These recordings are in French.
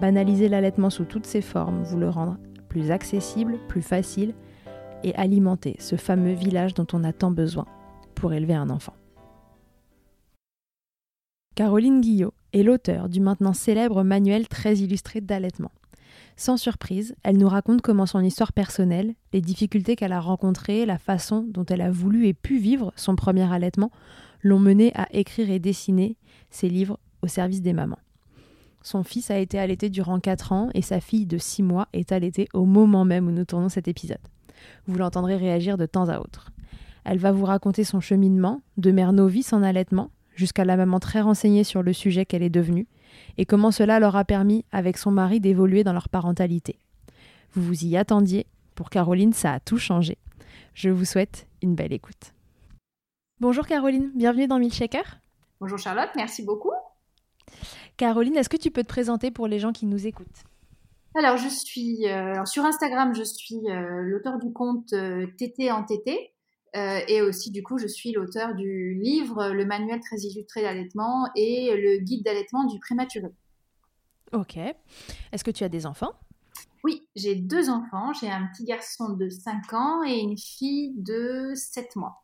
banaliser l'allaitement sous toutes ses formes, vous le rendre plus accessible, plus facile et alimenter ce fameux village dont on a tant besoin pour élever un enfant. Caroline Guillot est l'auteur du maintenant célèbre manuel très illustré d'allaitement. Sans surprise, elle nous raconte comment son histoire personnelle, les difficultés qu'elle a rencontrées, la façon dont elle a voulu et pu vivre son premier allaitement l'ont menée à écrire et dessiner ses livres au service des mamans. Son fils a été allaité durant 4 ans et sa fille de 6 mois est allaitée au moment même où nous tournons cet épisode. Vous l'entendrez réagir de temps à autre. Elle va vous raconter son cheminement, de mère novice en allaitement, jusqu'à la maman très renseignée sur le sujet qu'elle est devenue, et comment cela leur a permis, avec son mari, d'évoluer dans leur parentalité. Vous vous y attendiez, pour Caroline, ça a tout changé. Je vous souhaite une belle écoute. Bonjour Caroline, bienvenue dans Milkshaker. Bonjour Charlotte, merci beaucoup. Caroline, est-ce que tu peux te présenter pour les gens qui nous écoutent? Alors, je suis euh, sur Instagram, je suis euh, l'auteur du compte euh, TT en TT. et aussi, du coup, je suis l'auteur du livre Le manuel très illustré d'allaitement et le guide d'allaitement du prématuré. Ok. Est-ce que tu as des enfants? Oui, j'ai deux enfants. J'ai un petit garçon de 5 ans et une fille de 7 mois.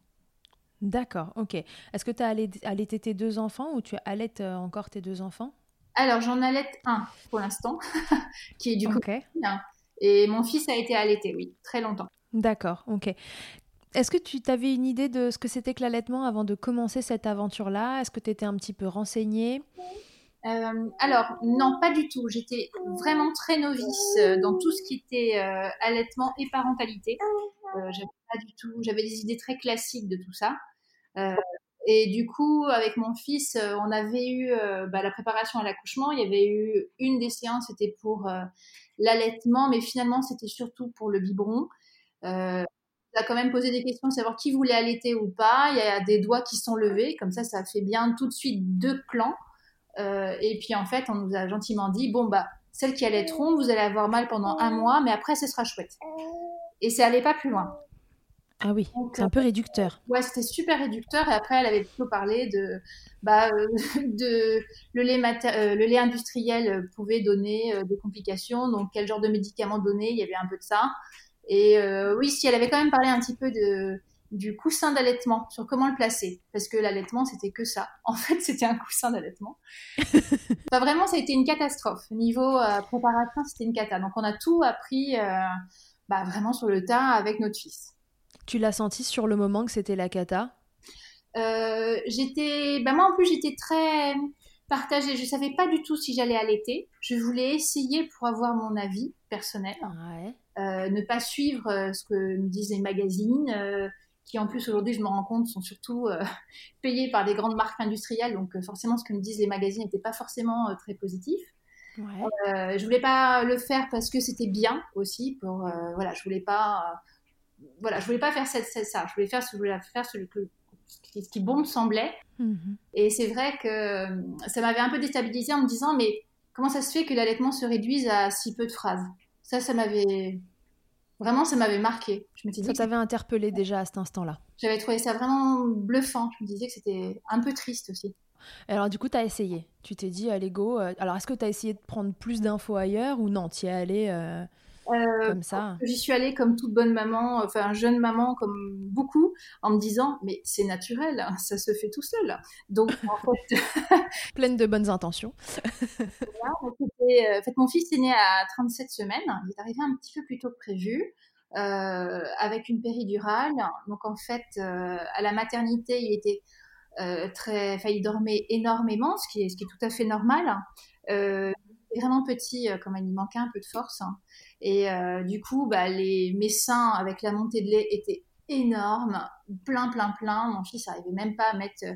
D'accord, ok. Est-ce que tu as allaité tes deux enfants ou tu allaites encore tes deux enfants? Alors, j'en allaite un pour l'instant, qui est du coup. Et mon fils a été allaité, oui, très longtemps. D'accord, ok. Est-ce que tu avais une idée de ce que c'était que l'allaitement avant de commencer cette aventure-là? Est-ce que tu étais un petit peu renseignée? Euh, alors, non, pas du tout. J'étais vraiment très novice euh, dans tout ce qui était euh, allaitement et parentalité. j'avais pas du tout, j'avais des idées très classiques de tout ça. Et du coup, avec mon fils, euh, on avait eu euh, bah, la préparation à l'accouchement. Il y avait eu une des séances, c'était pour euh, l'allaitement, mais finalement, c'était surtout pour le biberon. Euh, on a quand même posé des questions, savoir qui voulait allaiter ou pas. Il y a des doigts qui sont levés, comme ça, ça fait bien tout de suite deux clans. et puis en fait, on nous a gentiment dit bon bah celles qui allaiteront, vous allez avoir mal pendant un mois, mais après, ce sera chouette. Et ça allait pas plus loin. Ah oui, c'est un peu réducteur. Ouais, c'était super réducteur. Et après, elle avait plutôt parlé de, bah, euh, de le lait, euh, le lait industriel pouvait donner euh, des complications. Donc, quel genre de médicaments donner? Il y avait un peu de ça. Et oui, si elle avait quand même parlé un petit peu de du coussin d'allaitement, sur comment le placer. Parce que l'allaitement, c'était que ça. En fait, c'était un coussin d'allaitement. enfin, vraiment, ça a été une catastrophe. Niveau préparation, c'était une cata. Donc, on a tout appris bah, vraiment sur le tas avec notre fils. Tu l'as senti sur le moment que c'était la cata? Euh, J'étais, bah moi en plus j'étais très partagée. Je savais pas du tout si j'allais allaiter. Je voulais essayer pour avoir mon avis personnel. Euh, ne pas suivre euh, ce que me disent les magazines, qui en plus aujourd'hui je me rends compte sont surtout payés par des grandes marques industrielles. Donc forcément ce que me disent les magazines n'était pas forcément très positif. Ouais. je voulais pas le faire parce que c'était bien aussi. Pour voilà, je voulais pas voilà, je voulais pas faire ça, ça, je voulais faire ce, je voulais faire ce, ce qui bon me semblait. Mhm. Et c'est vrai que euh, ça m'avait un peu déstabilisé en me disant, mais comment ça se fait que l'allaitement se réduise à si peu de phrases? Ça, ça m'avait vraiment, ça m'avait marqué. Je ça t'avait interpellé déjà à cet instant-là. J'avais trouvé ça vraiment bluffant. Je me disais que c'était un peu triste aussi. Alors du coup, tu as essayé. Tu t'es dit, allez go. Euh, alors est-ce que tu as essayé de prendre plus d'infos ailleurs ou non? Tu y es allé euh, Euh, comme ça. J'y suis allée comme toute bonne maman, enfin jeune maman comme beaucoup, en me disant mais c'est naturel, hein, ça se fait tout seul. Donc en fait, pleine de bonnes intentions. voilà, euh, en fait, mon fils est né à 37 semaines, il est arrivé un petit peu plus tôt que prévu. Euh, avec une péridurale. Donc en fait, à la maternité, il était très, enfin, il dormait énormément, ce qui est, ce qui est tout à fait normal. Euh, vraiment petit, euh, comme il manquait un peu de force. Hein. Et euh, du coup, bah, les, mes seins avec la montée de lait étaient énormes, plein, plein, plein. Mon fils n'arrivait même pas à mettre euh,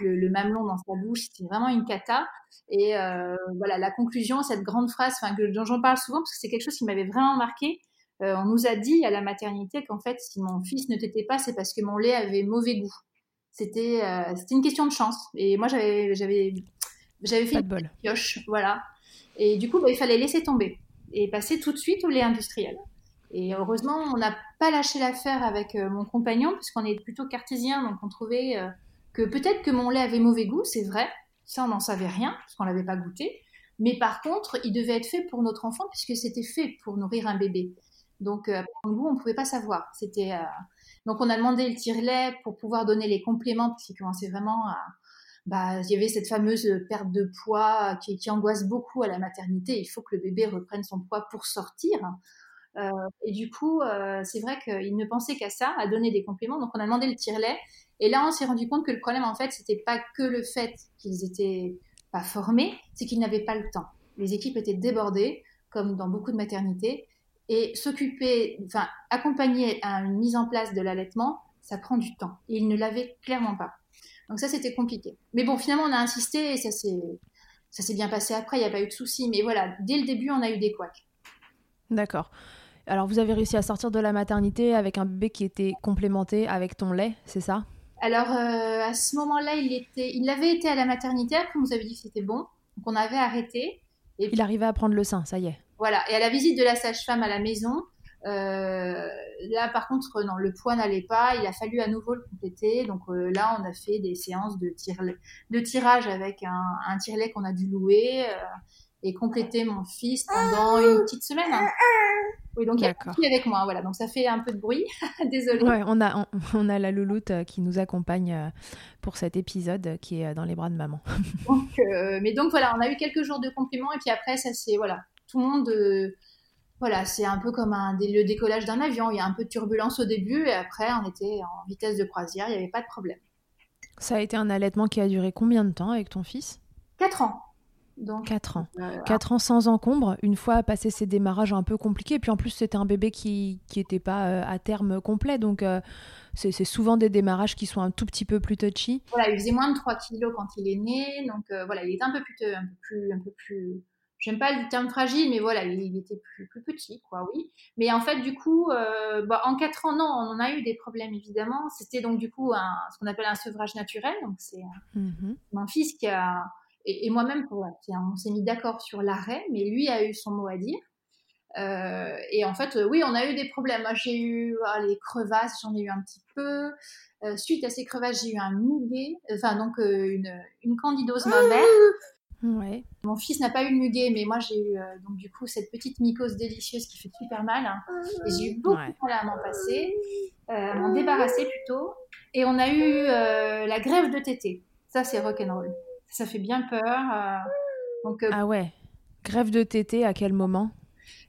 le, mamelon dans sa bouche. C'était vraiment une cata. Et voilà, la conclusion, cette grande phrase que, dont j'en parle souvent, parce que c'est quelque chose qui m'avait vraiment marqué. on nous a dit à la maternité qu'en fait, si mon fils ne t'était pas, c'est parce que mon lait avait mauvais goût. C'était c'était une question de chance. Et moi, j'avais j'avais j'avais fait une pioche, voilà. Et du coup, bah, il fallait laisser tomber et passer tout de suite au lait industriel. Et heureusement, on n'a pas lâché l'affaire avec euh, mon compagnon, puisqu'on est plutôt cartésien, donc on trouvait euh, que peut-être que mon lait avait mauvais goût, c'est vrai. Ça, on n'en savait rien, parce qu'on l'avait pas goûté. Mais par contre, il devait être fait pour notre enfant, puisque c'était fait pour nourrir un bébé. Donc, euh, le goût, on ne pouvait pas savoir. C'était, Donc, on a demandé le tire-lait pour pouvoir donner les compléments, parce qu'il commençait vraiment à, bah, il y avait cette fameuse perte de poids qui, qui, angoisse beaucoup à la maternité. Il faut que le bébé reprenne son poids pour sortir. Euh, et du coup, euh, c'est vrai qu'il ne pensait qu'à ça, à donner des compléments. Donc, on a demandé le tire-lait. Et là, on s'est rendu compte que le problème, en fait, c'était pas que le fait qu'ils étaient pas formés, c'est qu'ils n'avaient pas le temps. Les équipes étaient débordées, comme dans beaucoup de maternités. Et s'occuper, enfin, accompagner à une mise en place de l'allaitement, ça prend du temps. Et ils ne l'avaient clairement pas. Donc ça, c'était compliqué. Mais bon, finalement, on a insisté et ça s'est, ça s'est bien passé après, il n'y a pas eu de soucis. Mais voilà, dès le début, on a eu des couacs. D'accord. Alors, vous avez réussi à sortir de la maternité avec un bébé qui était complémenté avec ton lait, c'est ça? Alors, euh, à ce moment-là, il, était, il avait été à la maternité, après, on nous avait dit que c'était bon. Donc, on avait arrêté. Et il arrivait à prendre le sein, ça y est. Voilà. Et à la visite de la sage-femme à la maison, là, par contre, non, le poids n'allait pas. Il a fallu à nouveau le compléter. Donc euh, là, on a fait des séances de, de tirage avec un, un tirelet qu'on a dû louer euh, et compléter mon fils pendant une petite semaine. Oui, donc il y a avec moi, voilà. Donc ça fait un peu de bruit. Désolée. Ouais, on a on, a la louloute qui nous accompagne pour cet épisode qui est dans les bras de maman. donc, mais donc voilà, on a eu quelques jours de compléments et puis après ça c'est voilà, tout le monde voilà, c'est un peu comme un, le décollage d'un avion. Il y a un peu de turbulence au début et après, on était en vitesse de croisière, il n'y avait pas de problème. Ça a été un allaitement qui a duré combien de temps avec ton fils? Quatre ans. Donc, 4 ans. Euh, Quatre ans sans encombre, une fois passé ces démarrages un peu compliqués. Puis en plus, c'était un bébé qui n'était pas euh, à terme complet. Donc, euh, c'est souvent des démarrages qui sont un tout petit peu plus touchy. Voilà, il faisait moins de 3 kilos quand il est né. Donc, voilà, il était un peu plus, un peu plus, un peu plus j'aime pas le terme fragile, mais voilà, il, était plus, plus, petit, quoi, oui. Mais en fait, du coup, euh, bah, en quatre ans, non, on en a eu des problèmes, évidemment. C'était donc, du coup, un, ce qu'on appelle un sevrage naturel. Donc, c'est mm-hmm. mon fils qui a, et, moi-même, on s'est mis d'accord sur l'arrêt, mais lui a eu son mot à dire. Euh, et en fait, oui, on a eu des problèmes. Moi, j'ai eu ah, les crevasses, j'en ai eu un petit peu. Euh, suite à ces crevasses, j'ai eu un muguet, enfin donc une, une candidose mammaire. Mon fils n'a pas eu le muguet, mais moi j'ai eu euh, donc du coup cette petite mycose délicieuse qui fait super mal. Hein. Et j'ai eu beaucoup de mal à m'en passer, euh, à m'en débarrasser plutôt. Et on a eu euh, la grève de tété. Ça c'est rock'n'roll. Ça fait bien peur. donc, ah ouais. Grève de tété à quel moment?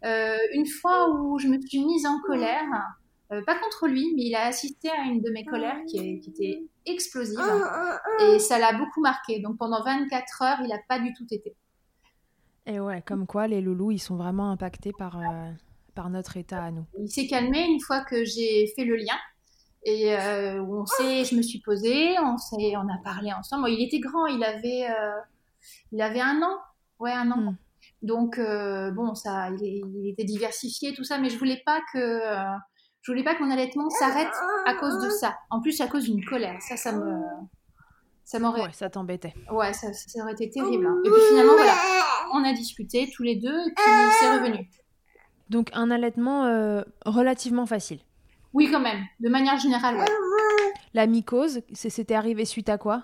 Une fois où je me suis mise en colère euh, pas contre lui, mais il a assisté à une de mes colères qui, était explosive et ça l'a beaucoup marqué. Donc pendant 24 heures, il n'a pas du tout été. Et ouais, comme quoi les loulous, ils sont vraiment impactés par, euh, par notre état à nous. Il s'est calmé une fois que j'ai fait le lien. Et euh, on sait, je me suis posée, on, sait, on a parlé ensemble. il était grand, il avait, il avait un an. Ouais, un an. Hmm. Donc, bon, ça, il, il, était diversifié, tout ça, mais je voulais pas que je voulais pas que mon allaitement s'arrête à cause de ça. En plus, à cause d'une colère. Ça, ça me. Ça m'aurait. Ouais, ça t'embêtait. Ouais, ça, ça, aurait été terrible. Hein. Et puis finalement, voilà, on a discuté tous les deux et puis c'est revenu. Donc, un allaitement euh, relativement facile. Oui, quand même. De manière générale, ouais. La mycose, c'était arrivé suite à quoi?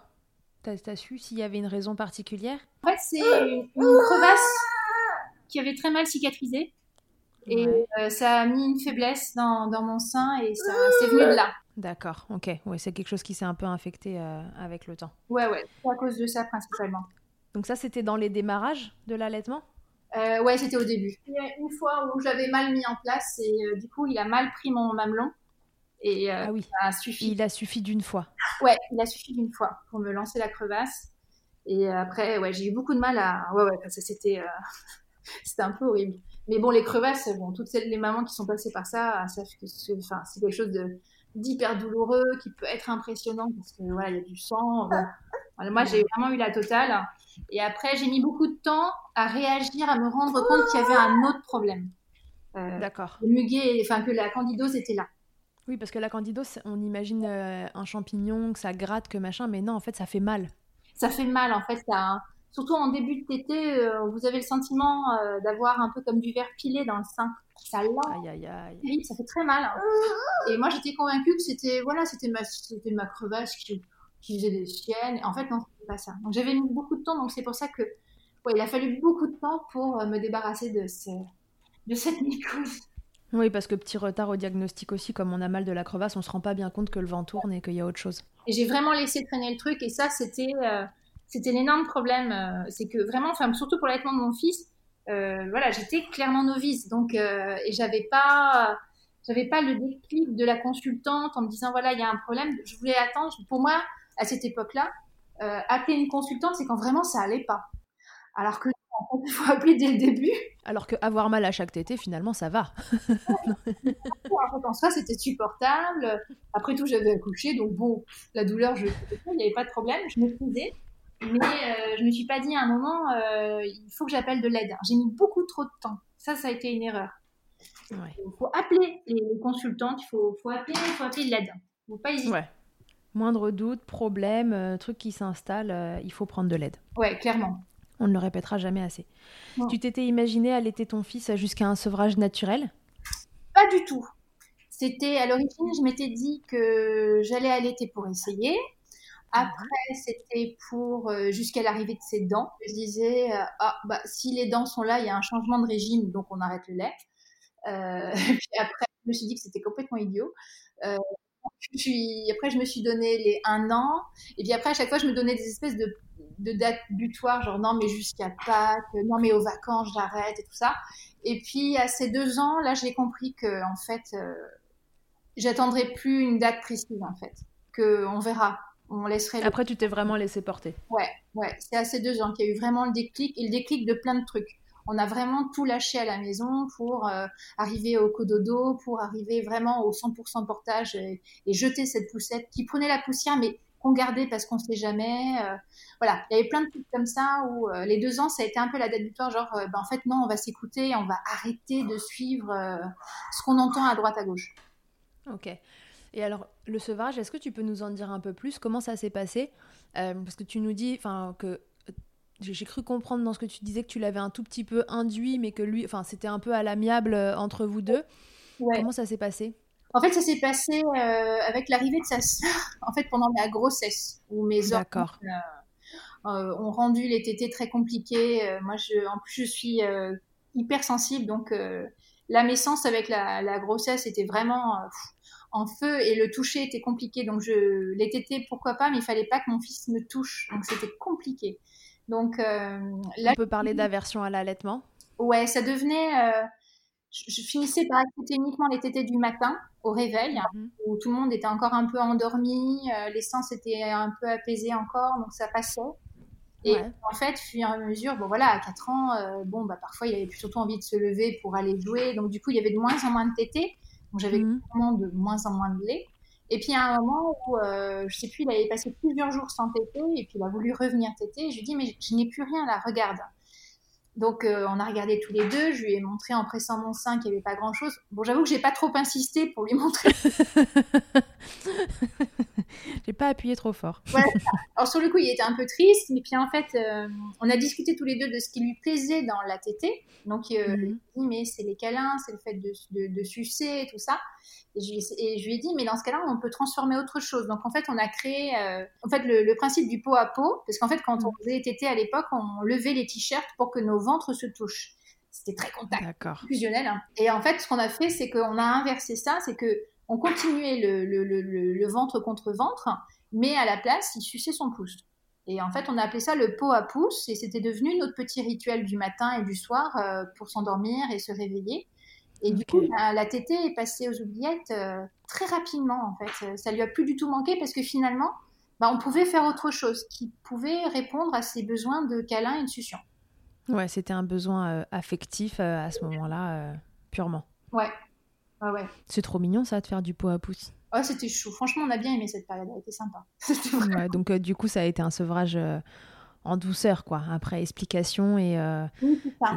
T'as as su s'il y avait une raison particulière? En fait, c'est une crevasse qui avait très mal cicatrisé Et ça a mis une faiblesse dans, dans mon sein et ça c'est venu de là. D'accord, ok. Ouais, c'est quelque chose qui s'est un peu infecté avec le temps. Ouais, ouais, à cause de ça principalement. Donc ça, c'était dans les démarrages de l'allaitement? Euh, Ouais, c'était au début. Il y a une fois où j'avais mal mis en place et euh, du coup, il a mal pris mon mamelon. Et euh, ah oui. ça a suffi. Il a suffi d'une fois. Ouais, il a suffi d'une fois pour me lancer la crevasse. Et après, ouais, j'ai eu beaucoup de mal à. Ouais, ouais, parce que c'était, c'était un peu horrible. Mais bon, les crevasses, bon, toutes celles, les mamans qui sont passées par ça, savent que c'est, enfin, c'est quelque chose de d'hyper douloureux qui peut être impressionnant parce que voilà, il y a du sang. moi, j'ai vraiment eu la totale. Et après, j'ai mis beaucoup de temps à réagir, à me rendre compte qu'il y avait un autre problème. Euh, D'accord. Le muguet, enfin que la candidose était là. Oui, parce que la candidose, on imagine euh, un champignon, que ça gratte, que machin, mais non, en fait, ça fait mal. Ça fait mal, en fait. Ça, surtout en début de tété, euh, vous avez le sentiment d'avoir un peu comme du verre pilé dans le sein. Ça Aïe, aïe, aïe. ça fait très mal. Hein. Et moi, j'étais convaincue que c'était voilà, c'était ma, c'était ma crevasse qui, qui faisait des siennes. En fait, non, c'était pas ça. Donc j'avais mis beaucoup de temps, donc c'est pour ça que ouais, il a fallu beaucoup de temps pour euh, me débarrasser de, ce, de cette mycose. Oui, parce que petit retard au diagnostic aussi, comme on a mal de la crevasse, on se rend pas bien compte que le vent tourne et qu'il y a autre chose. Et j'ai vraiment laissé traîner le truc, et ça, c'était euh, c'était l'énorme problème. Euh, c'est que vraiment, enfin, surtout pour l'allaitement de mon fils, voilà, j'étais clairement novice, donc et j'avais pas j'avais pas le déclic de la consultante en me disant voilà il y a un problème. Je voulais attendre. Pour moi, à cette époque-là, euh, appeler une consultante, c'est quand vraiment ça allait pas. Alors que il faut appeler dès le début. Alors que avoir mal à chaque tété, finalement, ça va. en soi, c'était supportable. Après tout, j'avais accouché, donc bon, la douleur, je il n'y avait pas de problème, je maîtrisais. Mais euh, je me suis pas dit à un moment, euh, il faut que j'appelle de l'aide. J'ai mis beaucoup trop de temps. Ça, ça a été une erreur. Il faut appeler les, consultantes, il faut, faut appeler, faut appeler de l'aide. Il faut pas hésiter. Ouais. Moindre doute, problème, euh, truc qui s'installe, euh, il faut prendre de l'aide. Ouais, clairement. On ne le répétera jamais assez. Tu t'étais imaginé allaiter ton fils jusqu'à un sevrage naturel? Pas du tout. C'était à l'origine, je m'étais dit que j'allais allaiter pour essayer. Après, c'était pour euh, jusqu'à l'arrivée de ses dents. Je disais, ah, bah, si les dents sont là, il y a un changement de régime, donc on arrête le lait. Euh, puis après, je me suis dit que c'était complètement idiot. Euh, puis après, je me suis donné les un an. Et puis après, à chaque fois, je me donnais des espèces de, de dates butoirs, genre non, mais jusqu'à Pâques, non, mais aux vacances, j'arrête et tout ça. Et puis à ces deux ans, là, j'ai compris que en fait, euh, j'attendrai plus une date précise, en fait. Que on verra. On laisserait. Après, tu t'es vraiment laissé porter. Ouais, ouais. C'est à ces deux ans qu'il y a eu vraiment le déclic et le déclic de plein de trucs on a vraiment tout lâché à la maison pour euh, arriver au cododo, pour arriver vraiment au 100% portage et, jeter cette poussette qui prenait la poussière, mais qu'on gardait parce qu'on ne sait jamais. Euh, voilà, il y avait plein de trucs comme ça où euh, les deux ans, ça a été un peu la date butoir, genre, ben, en fait, non, on va s'écouter, on va arrêter de suivre ce qu'on entend à droite, à gauche. Ok. Et alors, le sevrage, est-ce que tu peux nous en dire un peu plus? Comment ça s'est passé? Parce que tu nous dis que j'ai cru comprendre dans ce que tu disais que tu l'avais un tout petit peu induit, mais que lui, enfin, c'était un peu à l'amiable euh, entre vous deux. Comment ça s'est passé? En fait, ça s'est passé euh, avec l'arrivée de sa sœur, en fait, pendant la grossesse, où mes organes euh, ont rendu les tétés très compliqués. moi, je, en plus, je suis hyper sensible, donc la naissance avec la, grossesse était vraiment en feu et le toucher était compliqué. Donc, je, les tétés, pourquoi pas, mais il fallait pas que mon fils me touche, donc c'était compliqué. Donc euh, là, on peut parler d'aversion à l'allaitement. Ouais, ça devenait. Euh, je, finissais par écouter uniquement les tétés du matin au réveil, mhm. où tout le monde était encore un peu endormi, euh, l'essence était un peu apaisée encore, donc ça passait. Et en fait, au fur et à mesure, bon voilà, à 4 ans, bon bah parfois il avait surtout envie de se lever pour aller jouer, donc du coup il y avait de moins en moins de tétés, donc j'avais mhm. vraiment de moins en moins de lait. Et puis, à un moment où, euh, je sais plus, il avait passé plusieurs jours sans téter, et puis il a voulu revenir téter. Je lui ai dit, mais je n'ai plus rien là, regarde. Donc, euh, on a regardé tous les deux. Je lui ai montré en pressant mon sein qu'il n'y avait pas grand-chose. Bon, j'avoue que j'ai pas trop insisté pour lui montrer. pas appuyé trop fort. Alors, sur le coup, il était un peu triste, mais puis en fait, euh, on a discuté tous les deux de ce qui lui plaisait dans la tétée. Donc, euh, mhm. il dit, mais c'est les câlins, c'est le fait de, de, de, sucer et tout ça. Et je, lui ai dit, mais dans ce cas-là, on peut transformer autre chose. Donc, en fait, on a créé euh, en fait, le, principe du pot à pot. Parce qu'en fait, quand on faisait tété à l'époque, on levait les t-shirts pour que nos ventres se touchent. C'était très contact, fusionnel. Hein. Et en fait, ce qu'on a fait, c'est qu'on a inversé ça, c'est que on continuait le, le, le, le, ventre contre ventre, mais à la place, il suçait son pouce. Et en fait, on a appelé ça le pot à pouce, et c'était devenu notre petit rituel du matin et du soir euh, pour s'endormir et se réveiller. Et du coup, la, tétée est passée aux oubliettes euh, très rapidement, en fait. Ça lui a plus du tout manqué parce que finalement, bah, on pouvait faire autre chose qui pouvait répondre à ses besoins de câlin et de succion. Ouais, c'était un besoin euh, affectif à ce moment-là, purement. Ouais, ouais. C'est trop mignon ça de faire du pot à pouce. Oh, c'était chou. Franchement, on a bien aimé cette période. Elle était sympa. Ouais, donc, euh, du coup, ça a été un sevrage euh, en douceur, quoi. Après explication et, euh,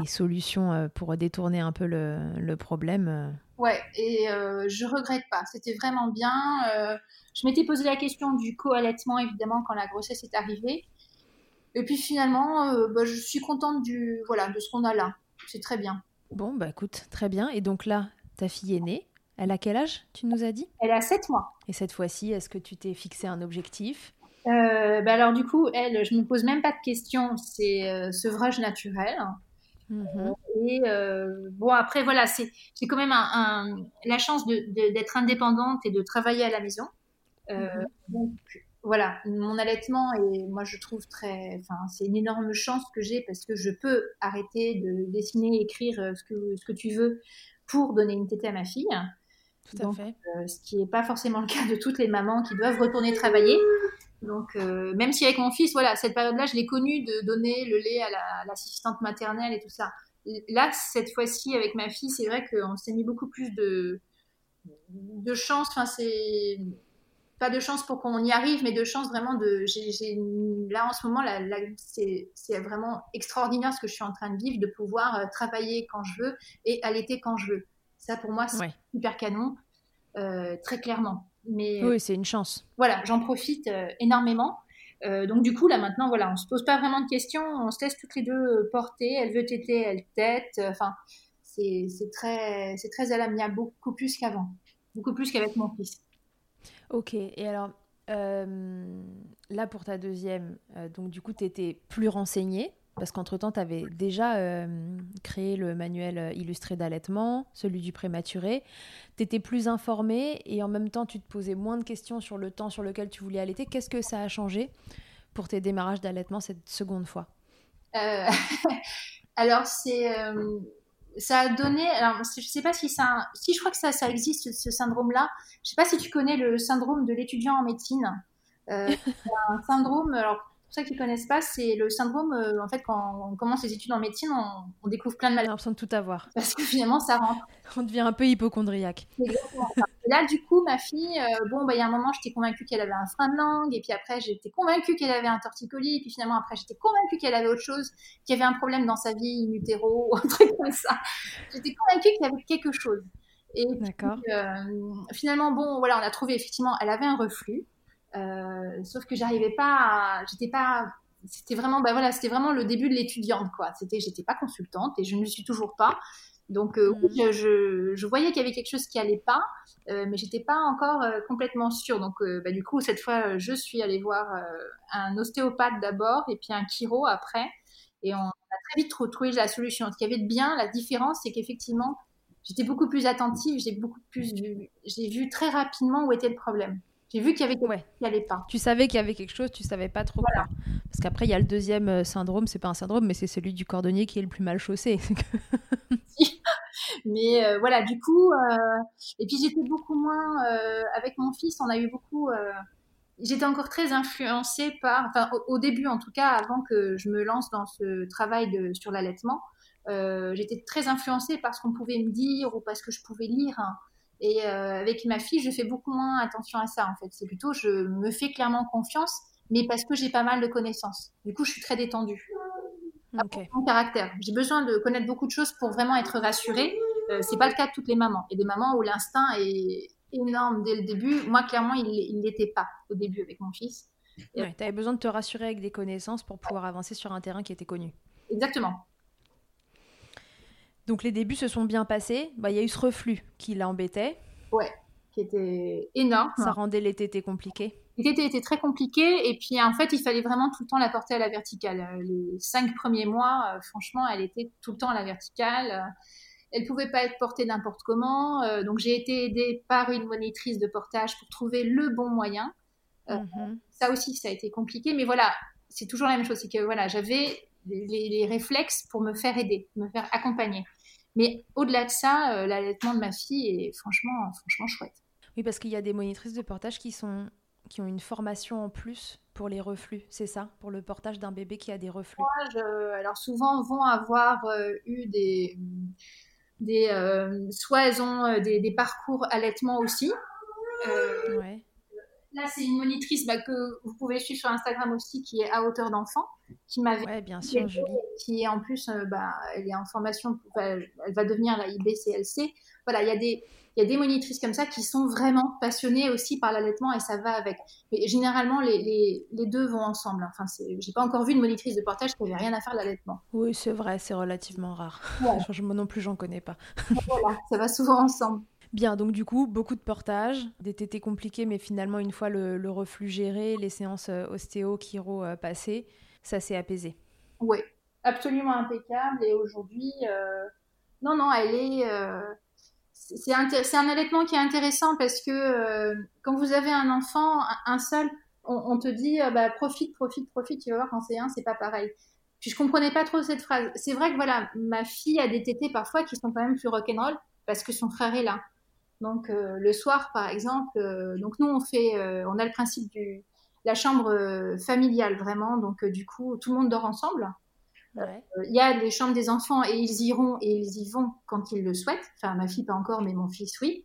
et solution pour détourner un peu le, le problème. Ouais, et je regrette pas. C'était vraiment bien. je m'étais posé la question du co-allaitement, évidemment, quand la grossesse est arrivée. Et puis finalement, bah, je suis contente du, voilà, de ce qu'on a là. C'est très bien. Bon, bah écoute, très bien. Et donc là, ta fille est née. Elle a quel âge, tu nous as dit? Elle a 7 mois. Et cette fois-ci, est-ce que tu t'es fixé un objectif? Euh, bah Alors du coup, elle, je ne me pose même pas de questions, c'est euh, sevrage naturel. Mhm. Et euh, bon, après, voilà, c'est quand même un, la chance d'être indépendante et de travailler à la maison. Mhm. Donc voilà, mon allaitement et moi je trouve très, enfin c'est une énorme chance que j'ai parce que je peux arrêter de dessiner, écrire ce que ce que tu veux pour donner une tétée à ma fille. Tout à fait. Euh, ce qui n'est pas forcément le cas de toutes les mamans qui doivent retourner travailler. Donc, euh, même si avec mon fils, voilà, cette période-là, je l'ai connu de donner le lait à l'assistante maternelle et tout ça. Là, cette fois-ci, avec ma fille, c'est vrai qu'on s'est mis beaucoup plus de, de chance. Enfin, c'est pas de chance pour qu'on y arrive, mais de chance vraiment de. là, en ce moment, c'est vraiment extraordinaire ce que je suis en train de vivre, de pouvoir euh, travailler quand je veux et allaiter quand je veux. Ça, pour moi, c'est super canon, euh, très clairement. Mais, oui, c'est une chance. Voilà, j'en profite euh, énormément. Euh, donc du coup, là maintenant, voilà, on se pose pas vraiment de questions, on se laisse toutes les deux porter. Elle veut téter, elle tête. Enfin, c'est très, c'est très à l'amiable, beaucoup plus qu'avant, beaucoup plus qu'avec mon fils. Ok. Et alors, là pour ta deuxième, donc du coup, tu étais plus renseignée parce qu'entre-temps, tu avais déjà euh, créé le manuel euh, illustré d'allaitement, celui du prématuré. Tu étais plus informée et en même temps, tu te posais moins de questions sur le temps sur lequel tu voulais allaiter. Qu'est-ce que ça a changé pour tes démarrages d'allaitement cette seconde fois? Euh, Alors, c'est. Ça a donné. Alors, je sais pas si ça. Si je crois que ça, ça existe, ce syndrome-là. Je sais pas si tu connais le syndrome de l'étudiant en médecine. c'est un syndrome. Alors, pour ceux qui ne connaissent pas, c'est le syndrome, euh, en fait, quand on commence les études en médecine, on, découvre plein de maladies. On a l'impression de tout avoir. Parce que finalement, ça rentre. On devient un peu hypochondriaque. Exactement Et là, du coup, ma fille, euh, bon, bah, il y a un moment, j'étais convaincue qu'elle avait un frein de langue, et puis après, j'étais convaincue qu'elle avait un torticolis, et puis finalement, après, j'étais convaincue qu'elle avait autre chose, qu'il y avait un problème dans sa vie, in utero, ou un truc comme ça. J'étais convaincue qu'il y avait quelque chose. Et D'accord. Euh, finalement, bon, voilà, on a trouvé effectivement, elle avait un reflux. Euh, sauf que j'arrivais pas, j'étais pas, c'était vraiment, bah voilà, c'était vraiment le début de l'étudiante, quoi. C'était, j'étais pas consultante et je ne le suis toujours pas. Donc euh, mm. je, je, voyais qu'il y avait quelque chose qui allait pas, euh, mais j'étais pas encore complètement sûre. Donc bah, du coup cette fois je suis allée voir un ostéopathe d'abord et puis un chiro après, et on a très vite trouvé la solution. Ce qui avait de bien, la différence, c'est qu'effectivement j'étais beaucoup plus attentive, j'ai beaucoup plus, j'ai vu très rapidement où était le problème. J'ai vu qu'il y avait quelque chose qui n'allait pas. Tu savais qu'il y avait quelque chose, tu savais pas trop quoi. Parce qu'après, il y a le deuxième euh, syndrome, c'est pas un syndrome, mais c'est celui du cordonnier qui est le plus mal chaussé. mais euh, voilà, du coup, euh, et puis j'étais beaucoup moins avec mon fils, on a eu beaucoup. J'étais encore très influencée par, enfin au, début en tout cas, avant que je me lance dans ce travail de, sur l'allaitement, j'étais très influencée par ce qu'on pouvait me dire ou parce que je pouvais lire. Hein. Et euh, avec ma fille, je fais beaucoup moins attention à ça, en fait. C'est plutôt, je me fais clairement confiance, mais parce que j'ai pas mal de connaissances. Du coup, je suis très détendue. Okay. Mon caractère. J'ai besoin de connaître beaucoup de choses pour vraiment être rassurée. Euh, c'est pas le cas de toutes les mamans. A des mamans où l'instinct est énorme dès le début. Moi, clairement, il l'était pas au début avec mon fils. tu avais besoin de te rassurer avec des connaissances pour pouvoir avancer sur un terrain qui était connu. Exactement. Donc les débuts se sont bien passés. Bah, il y a eu ce reflux qui l'embêtait. Ouais, qui était énorme. Ça rendait les tétés compliqués. les tétés étaient très compliqués et puis en fait il fallait vraiment tout le temps la porter à la verticale. Les cinq premiers mois, franchement, elle était tout le temps à la verticale. Elle pouvait pas être portée n'importe comment. donc j'ai été aidée par une monitrice de portage pour trouver le bon moyen. Mhm. Ça aussi, ça a été compliqué, mais voilà, c'est toujours la même chose. C'est que voilà, j'avais les, réflexes pour me faire aider, me faire accompagner. Mais au-delà de ça, euh, l'allaitement de ma fille est franchement, franchement chouette. Oui, parce qu'il y a des monitrices de portage qui, sont, qui ont une formation en plus pour les reflux, c'est ça? Pour le portage d'un bébé qui a des reflux? Alors souvent vont avoir euh, eu des... des euh, soit elles ont des, des, parcours allaitement aussi. Ouais. Là, c'est une monitrice bah, que vous pouvez suivre sur Instagram aussi, qui est à hauteur d'enfant, qui m'avait. Ouais, bien sûr, Julie. Qui est en plus, euh, bah, elle est en formation, elle va devenir la IBCLC. Voilà, il y a des, il y a des monitrices comme ça qui sont vraiment passionnées aussi par l'allaitement et ça va avec. Mais généralement, les, les, les deux vont ensemble. Enfin, j'ai pas encore vu une monitrice de portage qui avait rien à faire de l'allaitement. Oui, c'est vrai, c'est relativement rare. Moi non plus, j'en connais pas. voilà, ça va souvent ensemble. Bien, donc du coup, beaucoup de portages, des tétés compliqués, mais finalement, une fois le, reflux géré, les séances euh, ostéo, chiro euh, passées, ça s'est apaisé. Oui, absolument impeccable. Et aujourd'hui, euh, non, non, elle est. c'est un allaitement qui est intéressant parce que quand vous avez un enfant, un seul, on, te dit bah, profite, profite, profite, tu vas voir quand c'est un, c'est pas pareil. Puis je comprenais pas trop cette phrase. C'est vrai que voilà, ma fille a des tétés parfois qui sont quand même plus rock'n'roll parce que son frère est là. Donc euh, le soir, par exemple, euh, donc nous on fait, euh, on a le principe du la chambre familiale vraiment. Donc du coup, tout le monde dort ensemble. Il y a les chambres des enfants et ils iront et ils y vont quand ils le souhaitent. Enfin, ma fille pas encore, mais mon fils oui.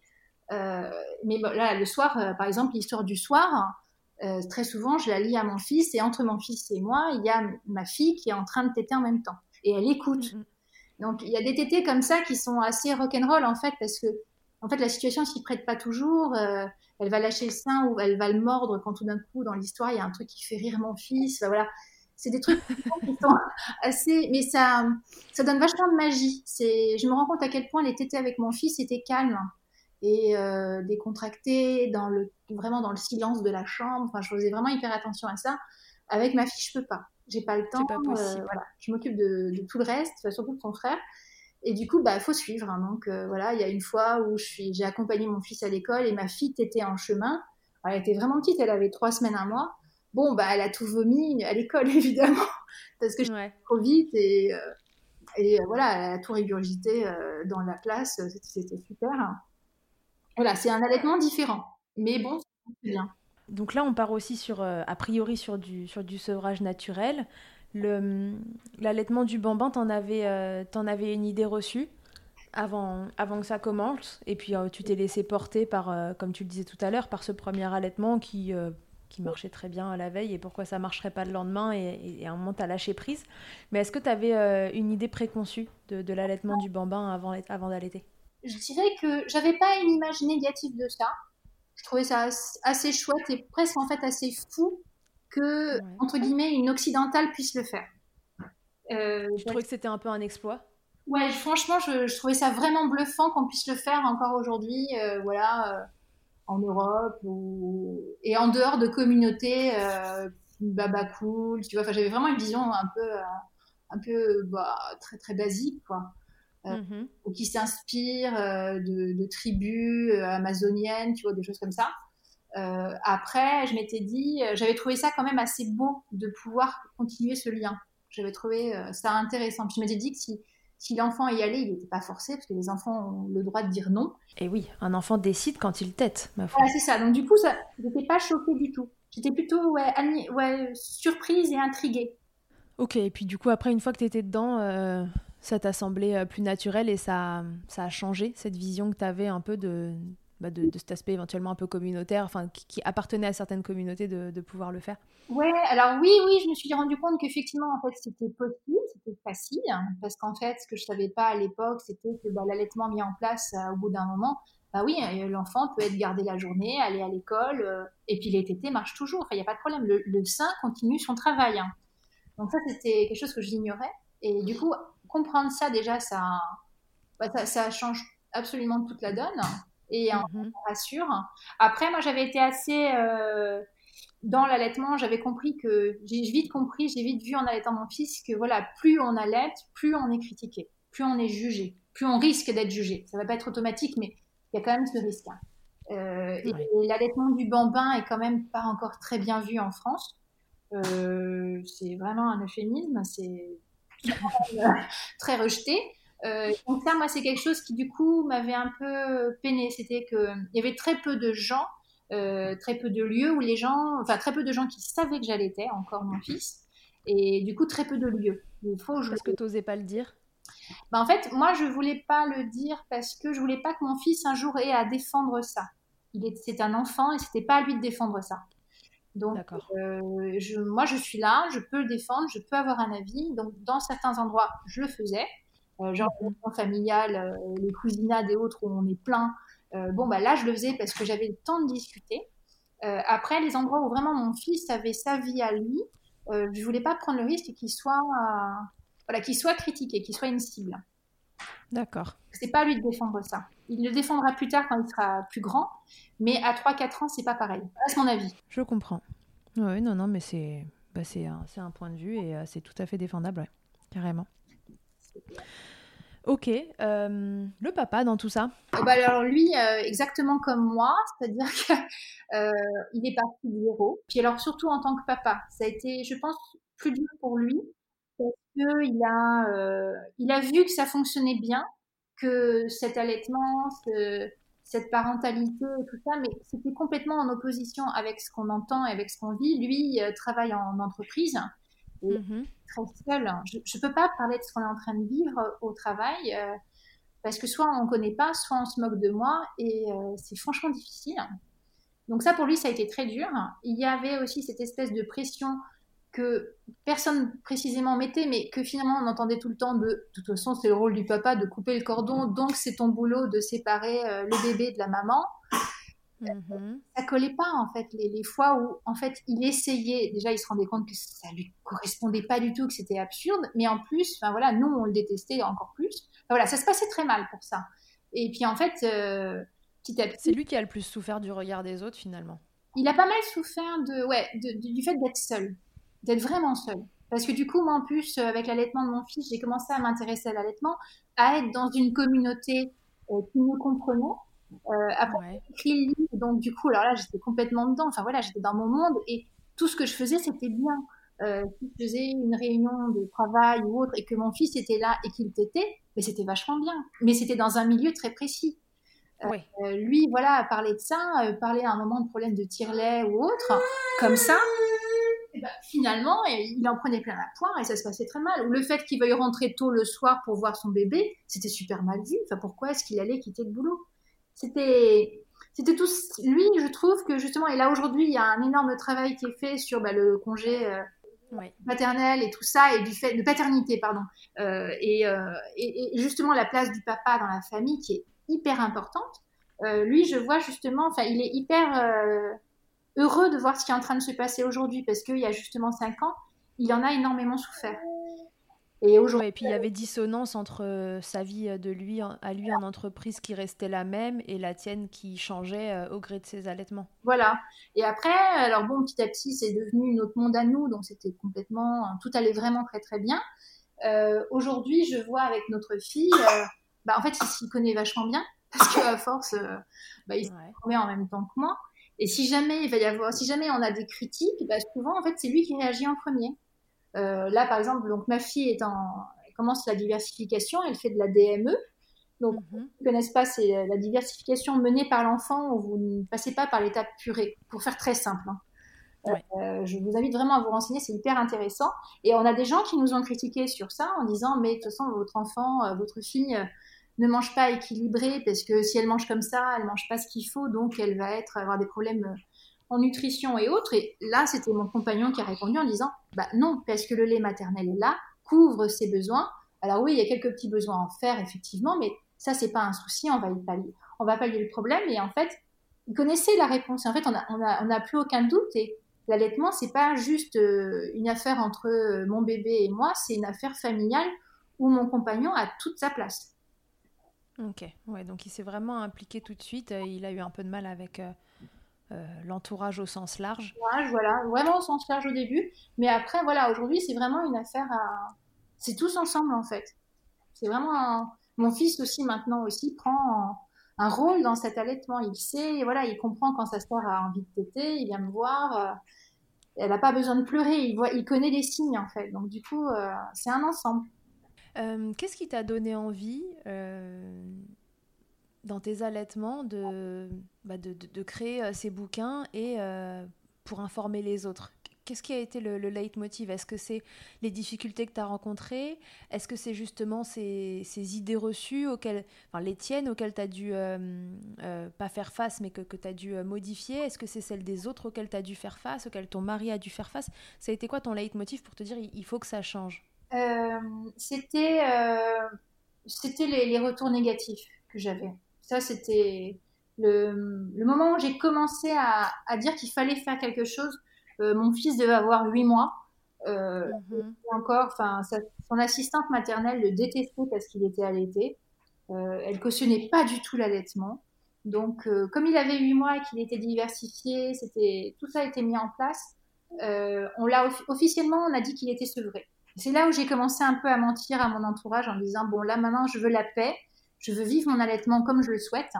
mais là, le soir, par exemple, l'histoire du soir, très souvent, je la lis à mon fils et entre mon fils et moi, il y a ma fille qui est en train de téter en même temps et elle écoute. Mm, mm. Donc il y a des tétés comme ça qui sont assez rock'n'roll en fait parce que en fait, la situation s'y prête pas toujours. Euh, elle va lâcher le sein ou elle va le mordre quand tout d'un coup, dans l'histoire, il y a un truc qui fait rire mon fils. voilà. C'est des trucs qui sont assez. Mais ça, ça donne vachement de magie. C'est, je me rends compte à quel point les tétés avec mon fils étaient calmes et euh, dans le, vraiment dans le silence de la chambre. Enfin, je faisais vraiment hyper attention à ça. Avec ma fille, je peux pas. J'ai pas le temps. Pas euh, voilà. Je m'occupe de, de, tout le reste, surtout de son frère. Et du coup, bah, faut suivre. Hein. Donc euh, voilà, il y a une fois où je suis, j'ai accompagné mon fils à l'école et ma fille était en chemin. Elle était vraiment petite, elle avait trois semaines, un mois. Bon, bah, elle a tout vomi à l'école évidemment parce que je suis trop vite et euh, et euh, voilà, elle a tout régurgité dans la classe. C'était super. Voilà, c'est un allaitement différent, mais bon, c'est bien. Donc là, on part aussi sur, a priori, sur du, sur du sevrage naturel l'allaitement du bambin, t'en avais, euh, avais une idée reçue avant, avant que ça commence, et puis euh, tu t'es laissé porter par, euh, comme tu le disais tout à l'heure, par ce premier allaitement qui, qui marchait très bien à la veille, et pourquoi ça marcherait pas le lendemain, et, à un moment t'as lâché prise. Mais est-ce que tu avais une idée préconçue de, de l'allaitement du bambin avant, avant d'allaiter? Je dirais que j'avais pas une image négative de ça. Je trouvais ça assez chouette et presque en fait assez fou que, entre guillemets, une occidentale puisse le faire. Euh, je trouvais que c'était un peu un exploit? Ouais, franchement, je, trouvais ça vraiment bluffant qu'on puisse le faire encore aujourd'hui, euh, voilà, euh, en Europe ou... et en dehors de communautés euh, baba cool, tu vois. Enfin, j'avais vraiment une vision un peu, un peu bah, très très basique, quoi. Mm-hmm. Ou qui s'inspire de, de, tribus amazoniennes, tu vois, des choses comme ça. Euh, après, je m'étais dit, euh, j'avais trouvé ça quand même assez beau de pouvoir continuer ce lien. J'avais trouvé euh, ça intéressant. Puis je m'étais dit que si, si l'enfant y allait, il n'était pas forcé, parce que les enfants ont le droit de dire non. Et oui, un enfant décide quand il tête, ma foi. c'est ça. Donc du coup, ça, j'étais pas choquée du tout. J'étais plutôt ouais, ouais, surprise et intriguée. Ok, et puis du coup, après, une fois que tu étais dedans, ça t'a semblé plus naturel et ça, ça a changé cette vision que tu avais un peu de, bah, de, cet aspect éventuellement un peu communautaire, enfin qui, appartenait à certaines communautés de, pouvoir le faire Ouais, alors oui, oui, je me suis rendu compte qu'effectivement, en fait, c'était possible, c'était facile, parce qu'en fait, ce que je savais pas à l'époque, c'était que bah, l'allaitement mis en place euh, au bout d'un moment, bah oui, euh, l'enfant peut être gardé la journée, aller à l'école, euh, et puis les tétés marchent toujours, il n'y a pas de problème, le, sein continue son travail. Hein. Donc ça, c'était quelque chose que j'ignorais, et du coup, comprendre ça déjà, ça, bah, ça change absolument toute la donne et on, mmh rassure. Après, moi, j'avais été assez, euh, dans l'allaitement, j'avais compris que j'ai vite compris, j'ai vite vu en allaitant mon fils que voilà, plus on allait, plus on est critiqué, plus on est jugé, plus on risque d'être jugé. Ça va pas être automatique, mais il y a quand même ce risque. Hein. Euh, et l'allaitement du bambin est quand même pas encore très bien vu en France. Euh, c'est vraiment un euphémisme, c'est très rejeté. Euh, donc ça, moi, c'est quelque chose qui du coup m'avait un peu peiné. C'était qu'il y avait très peu de gens, très peu de lieux où les gens, enfin très peu de gens qui savaient que j'allaitais encore mon fils, et du coup très peu de lieux. Il faut. Parce que tu n'osais pas le dire. Ben, en fait, moi, je voulais pas le dire parce que je voulais pas que mon fils un jour ait à défendre ça. Il est, c'est un enfant et c'était pas à lui de défendre ça. Donc, euh, je, moi, je suis là, je peux le défendre, je peux avoir un avis. Donc, dans certains endroits, je le faisais. Euh, genre, le familial, euh, les cousinades et autres où on est plein. Euh, bon, bah là, je le faisais parce que j'avais le temps de discuter. après, les endroits où vraiment mon fils avait sa vie à lui, je voulais pas prendre le risque qu'il soit, voilà, qu'il soit critiqué, qu'il soit une cible. D'accord. C'est pas à lui de défendre ça. Il le défendra plus tard quand il sera plus grand, mais à 3-4 ans, c'est pas pareil. C'est mon avis. Je comprends. Oui, non, non, mais c'est bah, un, un, point de vue et euh, c'est tout à fait défendable, ouais. carrément. Ok, euh, le papa dans tout ça bah Alors lui, euh, exactement comme moi, c'est-à-dire qu'il est parti de zéro. Puis alors surtout en tant que papa, ça a été, je pense, plus dur pour lui parce qu'il a, il a vu que ça fonctionnait bien, que cet allaitement, cette parentalité tout ça, mais c'était complètement en opposition avec ce qu'on entend et avec ce qu'on vit. Lui euh, travaille en entreprise, et mm-hmm. très seul. Je ne peux pas parler de ce qu'on est en train de vivre au travail, euh, parce que soit on ne connaît pas, soit on se moque de moi, et euh, c'est franchement difficile. Donc ça, pour lui, ça a été très dur. Il y avait aussi cette espèce de pression que personne précisément mettait, mais que finalement on entendait tout le temps de, de toute façon c'est le rôle du papa de couper le cordon, donc c'est ton boulot de séparer euh, le bébé de la maman. Mm-hmm. Ça collait pas en fait les, fois où en fait il essayait, déjà il se rendait compte que ça lui correspondait pas du tout, que c'était absurde, mais en plus, enfin voilà, nous on le détestait encore plus. voilà, ça se passait très mal pour ça. Et puis en fait, euh, petit à petit, c'est lui qui a le plus souffert du regard des autres finalement. Il a pas mal souffert de, ouais, du fait d'être seul d'être vraiment seule. Parce que du coup, moi, en plus, euh, avec l'allaitement de mon fils, j'ai commencé à m'intéresser à l'allaitement, à être dans une communauté euh, qui me comprenait. Euh, après, j'ai écrit le livre, donc du coup, alors là, j'étais complètement dedans. Enfin voilà, j'étais dans mon monde et tout ce que je faisais, c'était bien. Euh, si je faisais une réunion de travail ou autre et que mon fils était là et qu'il t'était, mais c'était vachement bien. Mais c'était dans un milieu très précis. Oui. lui, voilà, parler de ça, parler à un moment de problème de tire-lait ou autre, comme ça, bah, finalement, il en prenait plein la poire et ça se passait très mal. Ou le fait qu'il veuille rentrer tôt le soir pour voir son bébé, c'était super mal vu. Enfin, pourquoi est-ce qu'il allait quitter le boulot? C'était, c'était tout. Lui, je trouve que justement, et là aujourd'hui, il y a un énorme travail qui est fait sur bah, le congé. Euh, maternel et tout ça et du fait de paternité pardon euh, et, euh, et, et, justement la place du papa dans la famille qui est hyper importante lui je vois justement enfin il est hyper heureux de voir ce qui est en train de se passer aujourd'hui parce qu'il y a justement cinq ans, il en a énormément souffert. Et aujourd'hui. et puis il y avait dissonance entre euh, sa vie euh, de lui à lui en entreprise qui restait la même et la tienne qui changeait euh, au gré de ses allaitements. Voilà. Et après, alors bon, petit à petit, c'est devenu notre monde à nous, donc c'était complètement, tout allait vraiment très très bien. aujourd'hui, je vois avec notre fille, bah, en fait, il s'y connaît vachement bien parce qu'à force, bah, il se ouais. en même temps que moi. Et si jamais il va y avoir, si jamais on a des critiques, bah souvent en fait c'est lui qui réagit en premier. Euh, là par exemple, donc ma fille est en, elle commence la diversification, elle fait de la DME. Donc, mm -hmm. ne connaissent pas, c'est la diversification menée par l'enfant où vous ne passez pas par l'étape purée, pour faire très simple. Hein. Euh, je vous invite vraiment à vous renseigner, c'est hyper intéressant. Et on a des gens qui nous ont critiqué sur ça en disant, mais de toute façon, votre enfant, euh, votre fille, euh, ne mange pas équilibré parce que si elle mange comme ça, elle mange pas ce qu'il faut, donc elle va être avoir des problèmes euh, en nutrition et autres. Et là, c'était mon compagnon qui a répondu en disant, bah non, parce que le lait maternel est là, couvre ses besoins. Alors oui, il y a quelques petits besoins à en faire effectivement, mais ça c'est pas un souci, on va y pallier, on va pallier le problème. Et en fait, vous connaissez la réponse. En fait, on n'a a, on a plus aucun doute. Et l'allaitement, c'est pas juste euh, une affaire entre euh, mon bébé et moi, c'est une affaire familiale où mon compagnon a toute sa place. Ok, ouais, donc il s'est vraiment impliqué tout de suite. Il a eu un peu de mal avec, euh, l'entourage au sens large. Voilà, vraiment au sens large au début. Mais après, voilà, aujourd'hui, c'est vraiment une affaire à. C'est tous ensemble, en fait. C'est vraiment. Mon fils aussi, maintenant, aussi, prend un rôle dans cet allaitement. Il sait, voilà, il comprend quand sa soeur a envie de téter, il vient me voir elle n'a pas besoin de pleurer, il, voit, il connaît les signes en fait. Donc du coup, euh, c'est un ensemble. Euh, qu'est-ce qui t'a donné envie euh, dans tes allaitements de, bah, créer ces bouquins et pour informer les autres. Qu'est-ce qui a été le, le leitmotiv? Est-ce que c'est les difficultés que tu as rencontrées? Est-ce que c'est justement ces, idées reçues, auxquelles, enfin les tiennes, auxquelles tu as dû euh, euh, pas faire face, mais que, que tu as dû euh, modifier? Est-ce que c'est celles des autres auxquelles tu as dû faire face, auxquelles ton mari a dû faire face? Ça a été quoi ton leitmotiv pour te dire il faut que ça change? C'était les, retours négatifs que j'avais. Ça, c'était le, le, moment où j'ai commencé à, à dire qu'il fallait faire quelque chose euh, mon fils devait avoir 8 mois. Euh, mhm. Encore, enfin, son assistante maternelle le détestait parce qu'il était allaité. Euh, elle cautionnait pas du tout l'allaitement. Donc, comme il avait 8 mois et qu'il était diversifié, c'était tout ça a été mis en place. on l'a officiellement, on a dit qu'il était sevré. C'est là où j'ai commencé un peu à mentir à mon entourage en disant bon là maintenant je veux la paix, je veux vivre mon allaitement comme je le souhaite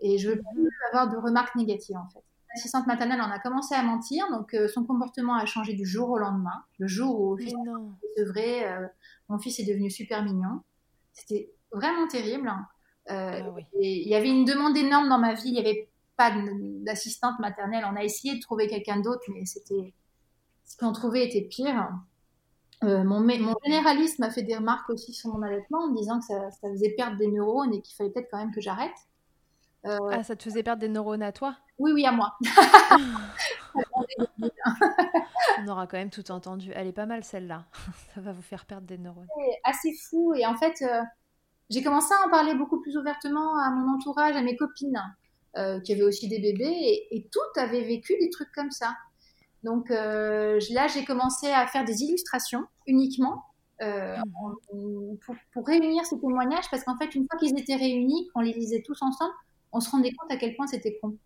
et je veux plus mhm. avoir de remarques négatives en fait assistante maternelle en a commencé à mentir, donc euh, son comportement a changé du jour au lendemain. Le jour où c'est vrai, euh, mon fils est devenu super mignon. C'était vraiment terrible. Hein. Euh, ah il y avait une demande énorme dans ma vie. Il n'y avait pas d'assistante maternelle. On a essayé de trouver quelqu'un d'autre, mais c'était ce qu'on trouvait était pire. Mon, mon, généraliste m'a fait des remarques aussi sur mon allaitement en me disant que ça, ça faisait perdre des neurones et qu'il fallait peut-être quand même que j'arrête. Ah, ça te faisait perdre des neurones à toi? Oui, oui, à moi. On aura quand même tout entendu. Elle est pas mal celle-là. Ça va vous faire perdre des neurones. C'est assez fou. Et en fait, euh, j'ai commencé à en parler beaucoup plus ouvertement à mon entourage, à mes copines, euh, qui avaient aussi des bébés, et, toutes avaient vécu des trucs comme ça. Donc euh, là, j'ai commencé à faire des illustrations uniquement. Mmh. Pour, réunir ces témoignages, parce qu'en fait, une fois qu'ils étaient réunis, qu'on les lisait tous ensemble, on se rendait compte à quel point c'était con.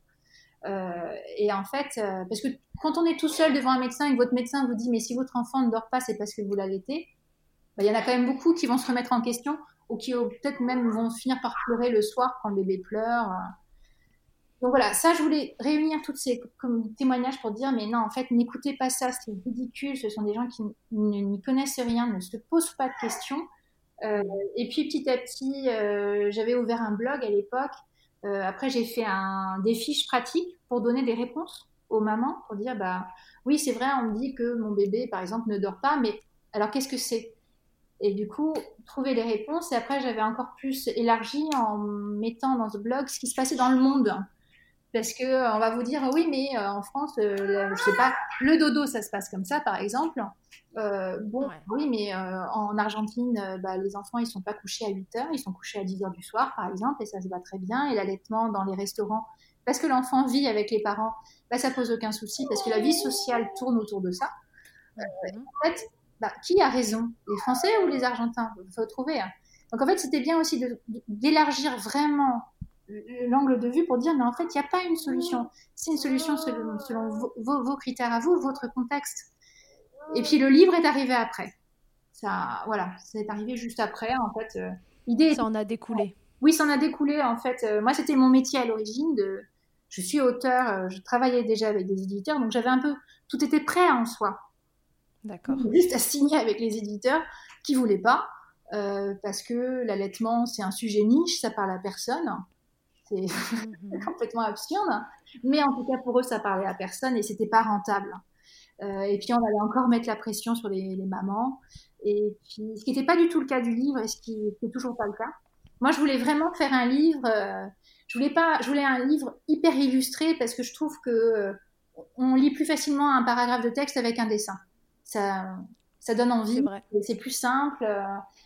Euh, et en fait, euh, parce que quand on est tout seul devant un médecin et que votre médecin vous dit mais si votre enfant ne dort pas, c'est parce que vous l'allaitez, bah, il y en a quand même beaucoup qui vont se remettre en question ou qui peut-être même vont finir par pleurer le soir quand le bébé pleure. Donc voilà, ça, je voulais réunir tous ces témoignages pour dire, mais non, en fait, n'écoutez pas ça, c'est ridicule, ce sont des gens qui n'y connaissent rien, ne se posent pas de questions. Euh, et puis petit à petit, j'avais ouvert un blog à l'époque euh, après, j'ai fait des fiches pratiques pour donner des réponses aux mamans, pour dire, bah, oui, c'est vrai, on me dit que mon bébé, par exemple, ne dort pas, mais alors qu'est-ce que c'est? Et du coup, trouver les réponses. Et après, j'avais encore plus élargi en mettant dans ce blog ce qui se passait dans le monde. Parce que euh, on va vous dire oui, mais euh, en France, je sais pas, le dodo, ça se passe comme ça, par exemple. Euh, bon, oui, mais euh, en Argentine, euh, bah, les enfants, ils sont pas couchés à 8 heures, ils sont couchés à 10 heures du soir, par exemple, et ça se va très bien. Et l'allaitement dans les restaurants, parce que l'enfant vit avec les parents, bah, ça pose aucun souci, parce que la vie sociale tourne autour de ça. en fait, bah, qui a raison? Les Français ou les Argentins? Il faut trouver. Hein. Donc en fait, c'était bien aussi d'élargir vraiment l'angle de vue pour dire, mais en fait, il n'y a pas une solution. C'est une solution selon, selon vos, vos, critères à vous, votre contexte. Et puis le livre est arrivé après. Ça, voilà, c'est arrivé juste après. En fait, euh, l'idée. Ça en a découlé. Oui, ça en a découlé. En fait, euh, moi, c'était mon métier à l'origine. De... Je suis auteur, euh, je travaillais déjà avec des éditeurs, donc j'avais un peu. Tout était prêt en soi. D'accord. Juste à signer avec les éditeurs qui voulaient pas, parce que l'allaitement, c'est un sujet niche, ça parle à personne. C'est mhm. complètement absurde. Mais en tout cas, pour eux, ça parlait à personne et c'était pas rentable. Euh, et puis on allait encore mettre la pression sur les, mamans. Et puis, ce qui n'était pas du tout le cas du livre et ce qui n'est toujours pas le cas. Moi, je voulais vraiment faire un livre. Euh, je voulais pas, je voulais un livre hyper illustré parce que je trouve que euh, on lit plus facilement un paragraphe de texte avec un dessin. Ça, ça donne envie. C'est plus simple.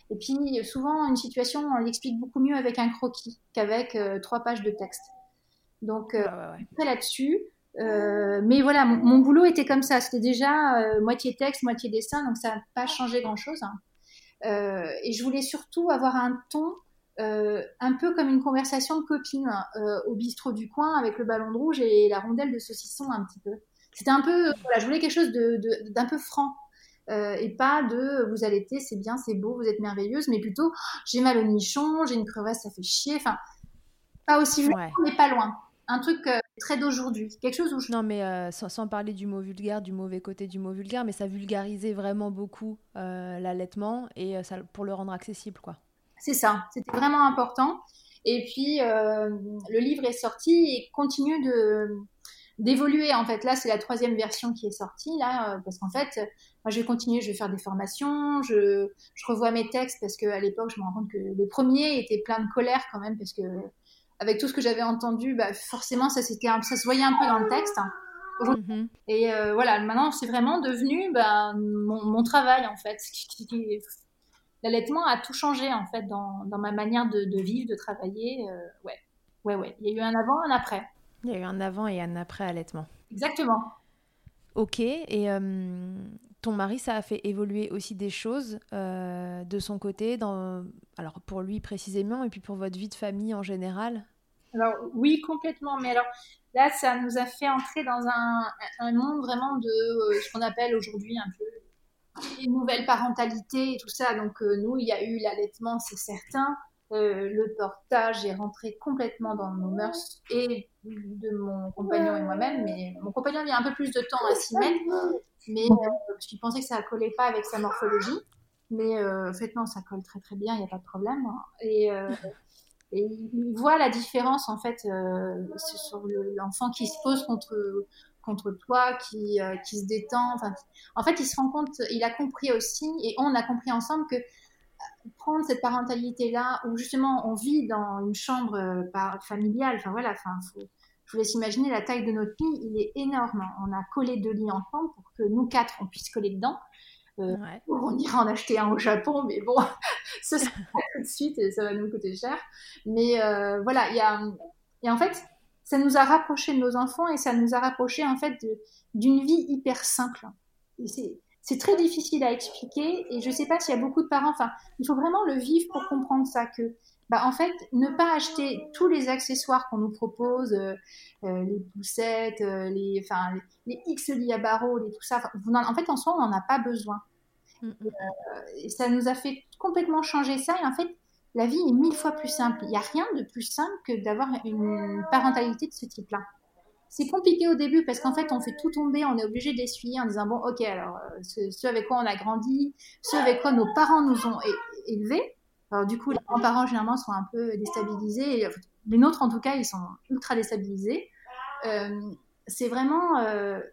et puis, souvent, une situation, on l'explique beaucoup mieux avec un croquis qu'avec trois pages de texte. Donc, après là-dessus, euh, mais voilà, mon, boulot était comme ça. C'était déjà euh, moitié texte, moitié dessin, donc ça n'a pas changé grand-chose. Hein. Euh, et je voulais surtout avoir un ton un peu comme une conversation de copine au bistrot du coin avec le ballon de rouge et la rondelle de saucisson un petit peu. C'était un peu, voilà, je voulais quelque chose d'un peu franc. Et pas de vous allaitez, c'est bien, c'est beau, vous êtes merveilleuse, mais plutôt j'ai mal au nichon, j'ai une crevasse, ça fait chier. Enfin, pas aussi loin, mais pas loin. Un truc euh, très d'aujourd'hui. Quelque chose où je... Non, mais euh, sans, parler du mot vulgaire, du mauvais côté du mot vulgaire, mais ça vulgarisait vraiment beaucoup euh, l'allaitement et ça, pour le rendre accessible, quoi. C'est ça, c'était vraiment important. Et puis, le livre est sorti et continue de d'évoluer en fait là c'est la troisième version qui est sortie là parce qu'en fait moi je vais continuer je vais faire des formations je, je revois mes textes parce qu'à l'époque je me rends compte que le premier était plein de colère quand même parce que avec tout ce que j'avais entendu, bah, forcément, ça, c'était ça se voyait un peu dans le texte. Mhm. Et euh, voilà, maintenant, c'est vraiment devenu bah, mon, travail, en fait. L'allaitement a tout changé, en fait, dans, dans ma manière de, vivre, de travailler. Euh, ouais. ouais, ouais. Il y a eu un avant, un après. Il y a eu un avant et un après allaitement. Exactement. Ok. Et euh, ton mari, ça a fait évoluer aussi des choses de son côté, dans, alors pour lui précisément, et puis pour votre vie de famille en général? Alors oui, complètement. Mais alors là, ça nous a fait entrer dans un, un monde vraiment de euh, ce qu'on appelle aujourd'hui un peu une nouvelle parentalité et tout ça. Donc euh, nous, il y a eu l'allaitement, c'est certain. Euh, le portage est rentré complètement dans nos mœurs et de mon compagnon et moi-même. Mais mon compagnon a mis un peu plus de temps à s'y mettre, mais parce qu'il pensait que ça collait pas avec sa morphologie. Mais en fait, non, ça colle très très bien, il n'y a pas de problème. Hein. Et et il voit la différence en fait euh, sur l'enfant qui se pose contre contre toi, qui, euh, qui se détend. En fait, il se rend compte, il a compris aussi, et on a compris ensemble que euh, prendre cette parentalité-là, où justement on vit dans une chambre familiale, enfin voilà, enfin, je vous laisse imaginer la taille de notre lit, il est énorme. On a collé deux lits ensemble pour que nous quatre, on puisse coller dedans. Euh, on ira en acheter un au Japon, mais bon, ça sera pas tout de suite et ça va nous coûter cher. Mais euh, voilà, il y a, et en fait, ça nous a rapprochés de nos enfants et ça nous a rapprochés en fait d'une vie hyper simple. C'est très difficile à expliquer et je sais pas s'il y a beaucoup de parents. Enfin, il faut vraiment le vivre pour comprendre ça que. Bah, en fait, ne pas acheter tous les accessoires qu'on nous propose, euh, les poussettes, les, enfin, les, X lits à barreaux, les, tout ça. en, fait, en soi, on n'en a pas besoin. Mm, mm. Euh, ça nous a fait complètement changer ça. Et en fait, la vie est mille fois plus simple. Il n'y a rien de plus simple que d'avoir une parentalité de ce type-là. C'est compliqué au début parce qu'en fait, on fait tout tomber, on est obligé d'essuyer en disant bon, ok, alors euh, ce, avec quoi on a grandi, ce avec quoi nos parents nous ont élevés. Alors du coup, les grands-parents généralement sont un peu déstabilisés. Les nôtres, en tout cas, ils sont ultra déstabilisés. Euh, c'est vraiment,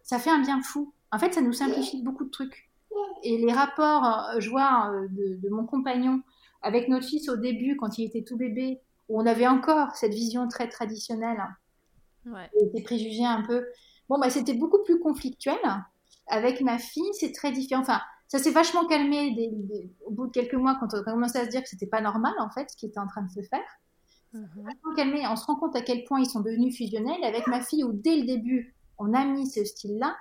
ça fait un bien fou. En fait, ça nous simplifie beaucoup de trucs et les rapports, euh, je vois, euh, de, mon compagnon avec notre fils au début, quand il était tout bébé, où on avait encore cette vision très traditionnelle, ouais. des préjugés un peu. Bon, bah, c'était beaucoup plus conflictuel. Avec ma fille, c'est très différent. Enfin, ça s'est vachement calmé au bout de quelques mois quand on a commencé à se dire que c'était pas normal, en fait, ce qui était en train de se faire. Mm-hmm. Vachement calmé. On se rend compte à quel point ils sont devenus fusionnels. Avec ma fille, où dès le début, on a mis ce style-là,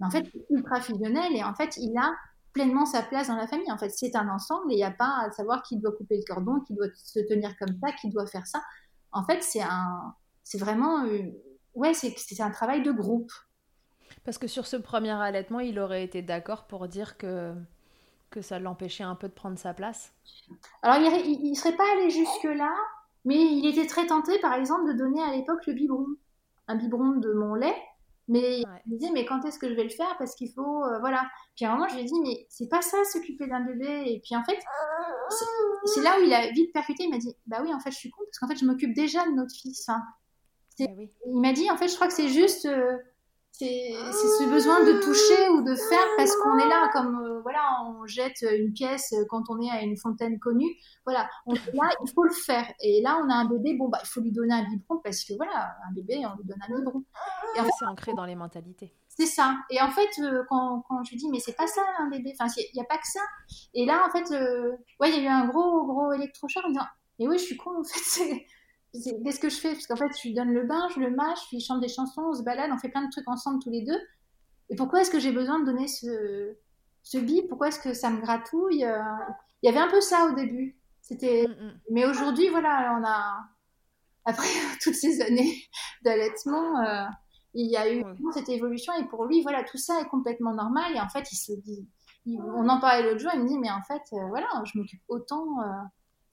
mais en fait, ultra fusionnel et en fait, il a pleinement sa place dans la famille. En fait, c'est un ensemble et il n'y a pas à savoir qui doit couper le cordon, qui doit se tenir comme ça, qui doit faire ça. En fait, c'est un, c'est vraiment, euh, ouais, c'est, un travail de groupe. Parce que sur ce premier allaitement, il aurait été d'accord pour dire que que ça l'empêchait un peu de prendre sa place? Alors, il ne serait pas allé jusque là, mais il était très tenté, par exemple, de donner à l'époque le biberon, un biberon de mon lait mais il me disait, mais quand est-ce que je vais le faire? Parce qu'il faut, euh, voilà. Puis à un moment, je lui ai dit, mais c'est pas ça, s'occuper d'un bébé. Et puis en fait, c'est là où il a vite percuté. Il m'a dit, bah oui, en fait, je suis con, parce qu'en fait, je m'occupe déjà de notre fils. Enfin, eh Il m'a dit, en fait, je crois que c'est juste. Euh, c'est ce besoin de toucher ou de faire parce qu'on est là comme euh, voilà on jette une pièce quand on est à une fontaine connue. Voilà on est là il faut le faire. Et là on a un bébé bon bah il faut lui donner un biberon parce que voilà un bébé on lui donne un biberon. Et en fait, c'est ancré dans les mentalités. c'est ça. Et en fait euh, quand, quand je lui dis mais c'est pas ça un bébé. Enfin il n'y a pas que ça. Et là en fait ouais il y a eu un gros gros électrochoc en disant mais oui je suis con en fait qu'est-ce que je fais? Parce qu'en fait, je lui donne le bain, je le mâche, je lui chante des chansons, on se balade, on fait plein de trucs ensemble tous les deux. Et pourquoi est-ce que j'ai besoin de donner ce, ce bip? Pourquoi est-ce que ça me gratouille? Euh, Il y avait un peu ça au début. C'était. Mm, mm. Mais aujourd'hui, voilà, on a après toutes ces années d'allaitement, euh, il y a eu cette évolution et pour lui, voilà, tout ça est complètement normal et en fait, il se dit, on en parlait l'autre jour, il me dit, mais en fait, euh, voilà, je m'occupe autant. Euh,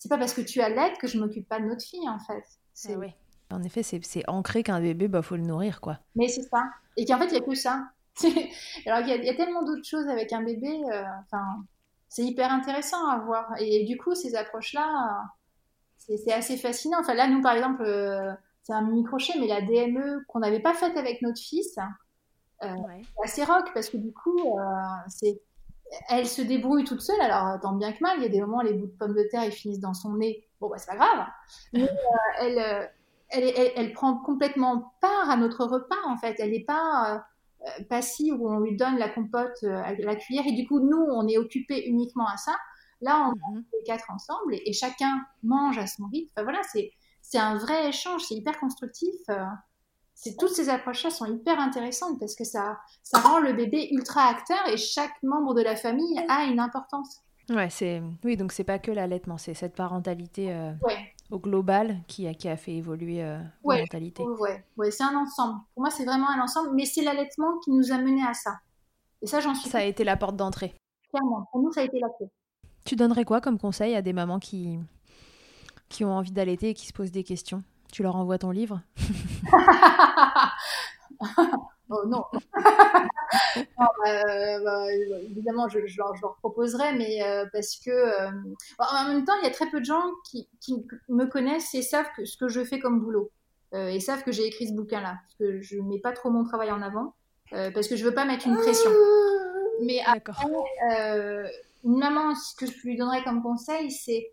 c'est pas parce que tu as l'aide que je m'occupe pas de notre fille, en fait. C'est... Ah en effet, c'est, ancré qu'un bébé, bah faut le nourrir, quoi. Mais c'est ça. Et qu'en fait, il y a que ça. Alors, il y, a tellement d'autres choses avec un bébé. Enfin, c'est hyper intéressant à voir. Et, du coup, ces approches-là c'est assez fascinant. Enfin, là, nous, par exemple, euh, c'est un mini-crochet, mais la DME qu'on n'avait pas faite avec notre fils, euh, c'est assez rock parce que du coup, euh, c'est elle se débrouille toute seule. Alors, tant bien que mal, il y a des moments, les bouts de pommes de terre, ils finissent dans son nez. Bon, bah, c'est pas grave. Mais elle, elle, elle, prend complètement part à notre repas, en fait. Elle n'est pas passive où on lui donne la compote à la cuillère et du coup, nous, on est occupé uniquement à ça. Là, on est les quatre ensemble et, chacun mange à son rythme. Enfin, voilà, c'est c'est un vrai échange, c'est hyper constructif. Toutes ces approches-là sont hyper intéressantes parce que ça ça rend le bébé ultra acteur et chaque membre de la famille a une importance. Ouais, c'est oui, donc c'est pas que l'allaitement, c'est cette parentalité euh, au global qui a qui a fait évoluer euh, la mentalité. Ouais, ouais, c'est un ensemble. Pour moi, c'est vraiment un ensemble, mais c'est l'allaitement qui nous a mené à ça. Et ça, j'en suis. Ça a été la porte d'entrée. Clairement, pour nous, ça a été la clé. Tu donnerais quoi comme conseil à des mamans qui, qui ont envie d'allaiter et qui se posent des questions? Tu leur envoies ton livre? Oh non, bah, bah, Évidemment, je, leur, proposerai, mais euh, parce que. Euh, en même temps, il y a très peu de gens qui, qui, me connaissent et savent que, ce que je fais comme boulot. Euh, et savent que j'ai écrit ce bouquin-là. Parce que je ne mets pas trop mon travail en avant. parce que je ne veux pas mettre une pression. Mais après, une maman, ce que je lui donnerais comme conseil, c'est,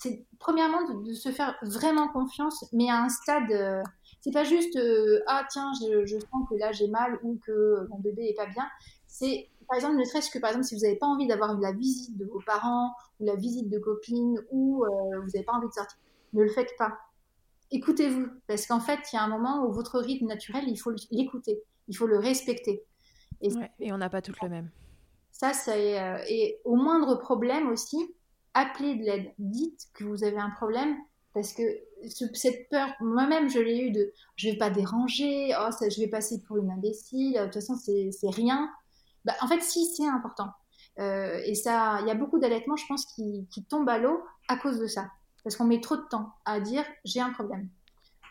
c'est premièrement de, se faire vraiment confiance, mais à un stade, euh, c'est pas juste euh, ah tiens, je, je, sens que là j'ai mal ou que mon bébé est pas bien. C'est par exemple, ne serait-ce que par exemple, si vous n'avez pas envie d'avoir la visite de vos parents ou la visite de copines ou euh, vous n'avez pas envie de sortir, ne le faites pas. Écoutez-vous, parce qu'en fait, il y a un moment où votre rythme naturel, il faut l'écouter, il faut le respecter. Et, et on n'a pas toutes le même. Ça, c'est euh, et au moindre problème aussi, appelez de l'aide. Dites que vous avez un problème parce que cette peur, moi-même, je l'ai eu de je vais pas déranger, oh, ça, je vais passer pour une imbécile, de toute façon, c'est rien. Bah, en fait, si, c'est important. Euh, et ça, il y a beaucoup d'allaitements, je pense, qui, qui tombent à l'eau à cause de ça. Parce qu'on met trop de temps à dire j'ai un problème.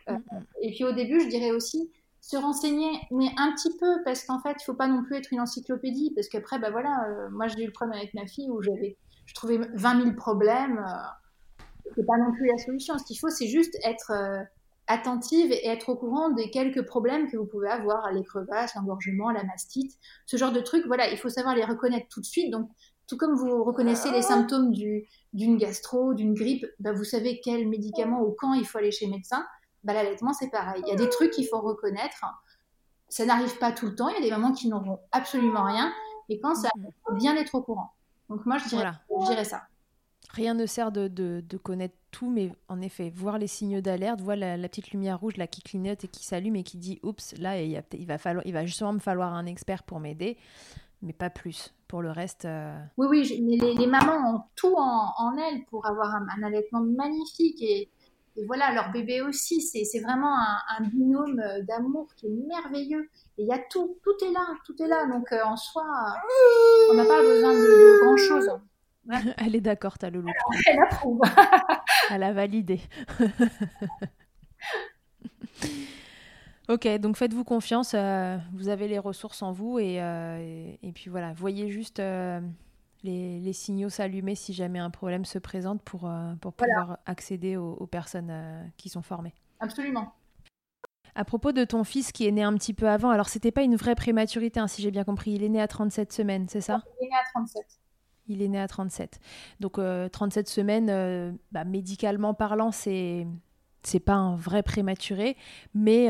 Euh, et puis au début, je dirais aussi, se renseigner, mais un petit peu, parce qu'en fait, il faut pas non plus être une encyclopédie, parce qu'après, bah voilà, euh, moi j'ai eu le problème avec ma fille où j'avais, je trouvais 20 000 problèmes, euh, c'est pas non plus la solution. Ce qu'il faut, c'est juste être euh, attentive et être au courant des quelques problèmes que vous pouvez avoir, les crevasses, l'engorgement, la mastite, ce genre de trucs. Voilà, il faut savoir les reconnaître tout de suite. Donc, tout comme vous reconnaissez les symptômes du, d'une gastro, d'une grippe, bah, vous savez quel médicament ou quand il faut aller chez le médecin bah, l'allaitement, c'est pareil. Il y a des trucs qu'il faut reconnaître. Ça n'arrive pas tout le temps. Il y a des mamans qui n'auront absolument rien. Et quand ça, il mhm. faut bien être au courant. Donc moi, je dirais, ça. Rien ne sert de, de, connaître tout, mais en effet, voir les signaux d'alerte, voir la, petite lumière rouge là qui clignote et qui s'allume et qui dit oups, là il, il, va falloir, il va justement me falloir un expert pour m'aider, mais pas plus. Pour le reste. Euh, oui, oui, mais les, mamans ont tout en, en elles pour avoir un, un allaitement magnifique et, et voilà, leur bébé aussi, c'est vraiment un, binôme euh, d'amour qui est merveilleux. Et il y a tout, tout est là, tout est là. Donc euh, en soi, on n'a pas besoin de, grand chose. Elle est d'accord, ta loulou. Elle approuve. Elle a validé. ok, donc faites-vous confiance. Euh, vous avez les ressources en vous et, et, puis voilà, voyez juste les, signaux s'allumer si jamais un problème se présente pour, euh, pour pouvoir accéder aux, personnes euh, qui sont formées. Absolument. À propos de ton fils qui est né un petit peu avant, alors c'était pas une vraie prématurité, hein, si j'ai bien compris. Il est né à 37 semaines, c'est ça? Il est né à 37. Il est né à 37. Donc 37 euh, semaines, bah, médicalement parlant, c'est c'est pas un vrai prématuré, mais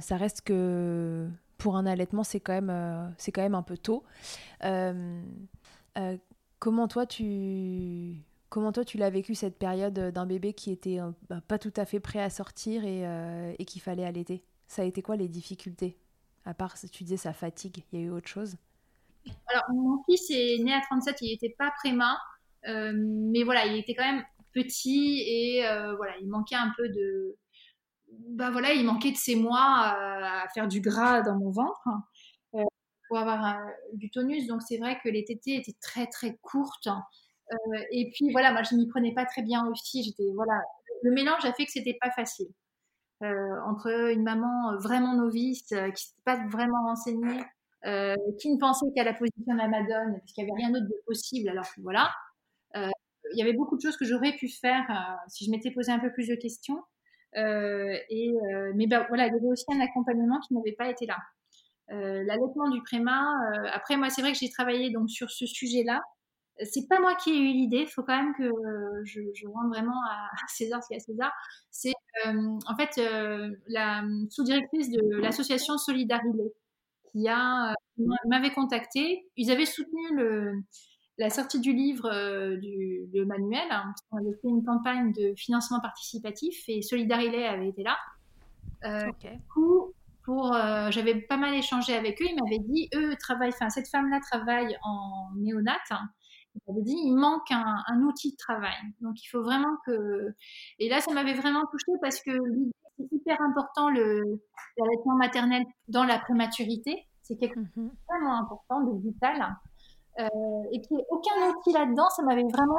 ça reste que pour un allaitement, c'est quand même c'est quand même un peu tôt. Euh, comment toi tu comment toi tu l'as vécu cette période d'un bébé qui était euh, bah, pas tout à fait prêt à sortir et, euh, qu'il fallait allaiter? Ça a été quoi les difficultés? À part, tu disais sa fatigue, il y a eu autre chose? Alors mon fils est né à 37, il n'était pas préma, mais voilà, il était quand même petit et voilà, il manquait un peu de, bah voilà, il manquait de ces mois à, faire du gras dans mon ventre avoir du tonus. Donc c'est vrai que les tétés étaient très très courtes. et puis voilà, moi je m'y prenais pas très bien aussi. J'étais voilà, le mélange a fait que c'était pas facile. entre une maman vraiment novice qui ne s'était pas vraiment renseignée, qui ne pensait qu'à la position de la Madone, parce qu'il n'y avait rien d'autre de possible, alors que voilà. il y avait beaucoup de choses que j'aurais pu faire si je m'étais posé un peu plus de questions. et, mais bah, voilà, il y avait aussi un accompagnement qui n'avait pas été là. L'allaitement du préma, après moi c'est vrai que j'ai travaillé donc sur ce sujet-là. C'est pas moi qui ai eu l'idée, il faut quand même que je, je rende vraiment à César ce qu'il y a à César. C'est en fait la sous-directrice de l'association Solidarilé qui a m'avait contacté. Ils avaient soutenu le, la sortie du livre du, de manuel. Hein, on avait fait une campagne de financement participatif et Solidarilé avait été là. Du coup, pour, euh, j'avais pas mal échangé avec eux. Ils m'avaient dit, eux travaillent, enfin cette femme-là travaille en néonat. Hein. Ils m'avaient dit, il manque un, un, outil de travail. Donc il faut vraiment que. Et là, ça m'avait vraiment touchée parce que c'est hyper important le l'allaitement maternel dans la prématurité. C'est quelque chose de vraiment important, de vital. Euh, et qu'il n'y ait aucun outil là-dedans, ça m'avait vraiment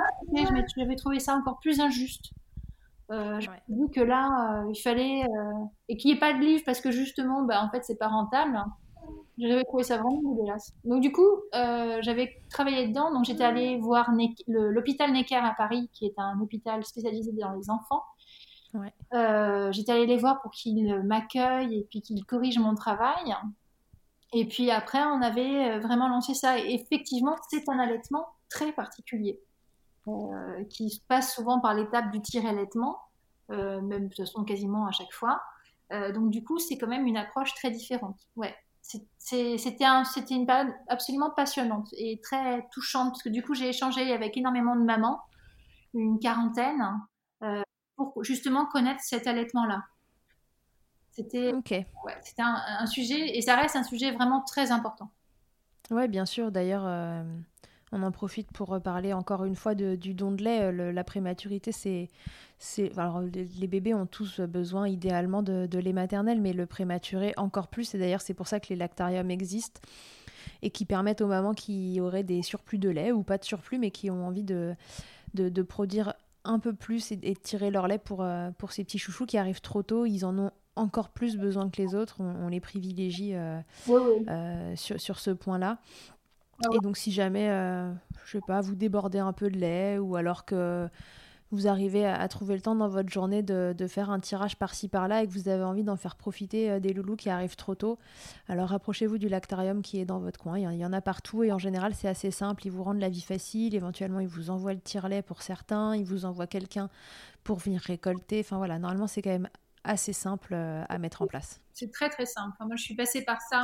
J'avais trouvé ça encore plus injuste. Euh, me que là, euh, il fallait euh, et qu'il n'y ait pas de livre parce que justement, bah, en fait, c'est pas rentable. J'avais trouvé ça vraiment dégueulasse. Donc du coup, euh, j'avais travaillé dedans. Donc j'étais allée voir l'hôpital Necker à Paris, qui est un hôpital spécialisé dans les enfants. Ouais. J'étais allée les voir pour qu'ils m'accueillent et puis qu'ils corrigent mon travail. Et puis après, on avait vraiment lancé ça. Et effectivement, c'est un allaitement très particulier. Euh, qui se passe souvent par l'étape du tir-allaitement, euh, même de toute façon quasiment à chaque fois. Euh, donc du coup, c'est quand même une approche très différente. Ouais, c'était un, une période absolument passionnante et très touchante parce que du coup, j'ai échangé avec énormément de mamans, une quarantaine, pour justement connaître cet allaitement-là. C'était ouais, un, un, sujet, et ça reste un sujet vraiment très important. Ouais, bien sûr. D'ailleurs, on en profite pour reparler encore une fois du don de lait. Euh, la prématurité, c'est. Alors, les, bébés ont tous besoin idéalement de, lait maternel, mais le prématuré encore plus. Et d'ailleurs, c'est pour ça que les lactariums existent et qui permettent aux mamans qui auraient des surplus de lait ou pas de surplus, mais qui ont envie de, de, produire un peu plus et, de tirer leur lait pour, euh, pour ces petits chouchous qui arrivent trop tôt. Ils en ont encore plus besoin que les autres. On, les privilégie euh, sur, sur, ce point-là. Ah et donc, si jamais, euh, je sais pas, vous débordez un peu de lait ou alors que vous arrivez à, trouver le temps dans votre journée de, faire un tirage par-ci par-là et que vous avez envie d'en faire profiter euh, des loulous qui arrivent trop tôt, alors rapprochez-vous du lactarium qui est dans votre coin. Il y, en a partout et en général, c'est assez simple. Ils vous rendent la vie facile. Éventuellement, ils vous envoient le tire-lait pour certains. Ils vous envoient quelqu'un pour venir récolter. Enfin voilà, normalement, c'est quand même assez simple euh, à mettre en place. C'est très très simple. moi, je suis passée par ça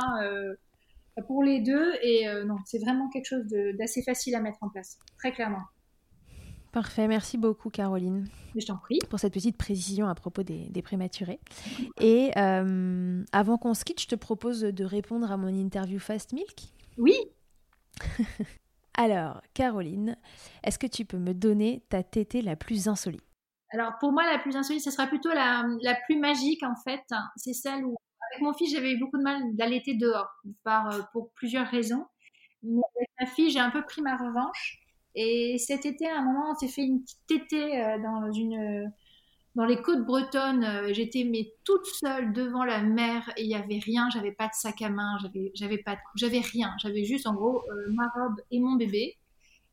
pour les deux. Et euh, non, c'est vraiment quelque chose d'assez facile à mettre en place, très clairement. Parfait, merci beaucoup Caroline. Je t'en prie. Pour cette petite précision à propos des, prématurés. Et euh, avant qu'on se quitte, je te propose de répondre à mon interview Fast Milk. Oui. Alors, Caroline, est-ce que tu peux me donner ta tétée la plus insolite? Alors, pour moi, la plus insolite, ce sera plutôt la, la plus magique en fait. C'est celle où avec mon fils, j'avais eu beaucoup de mal d'allaiter dehors, par, euh, pour plusieurs raisons. Mais avec ma fille, j'ai un peu pris ma revanche. Et cet été, à un moment, on s'est fait une petite tétée euh, dans une dans les côtes bretonnes. Euh, j'étais mais toute seule devant la mer et il y avait rien. J'avais pas de sac à main, j'avais j'avais pas j'avais rien. J'avais juste en gros ma robe et mon bébé.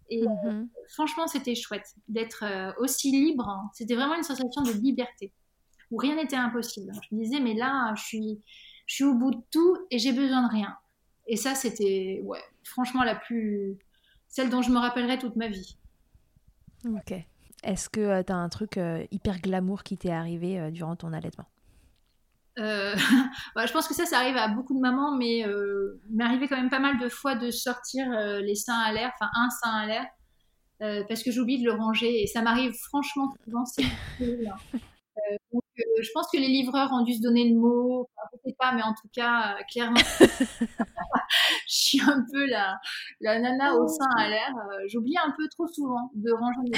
Et mhm. franchement, c'était chouette d'être aussi libre. C'était vraiment une sensation de liberté où rien n'était impossible. Je me disais, mais là, je suis, je suis au bout de tout et j'ai besoin de rien. Et ça, c'était, ouais, franchement, la plus. celle dont je me rappellerai toute ma vie. Ok. Est-ce que euh, tu as un truc euh, hyper glamour qui t'est arrivé euh, durant ton allaitement? Bah, je pense que ça, ça arrive à beaucoup de mamans, mais il m'est arrivé quand même pas mal de fois de sortir les seins à l'air, enfin un sein à l'air, parce que j'oublie de le ranger. Et ça m'arrive franchement souvent. C'est je pense que les livreurs ont dû se donner le mot. Enfin, je sais pas, mais en tout cas, euh, clairement, je suis un peu la, la nana au sein à l'air. Euh, j'oublie un peu trop souvent de ranger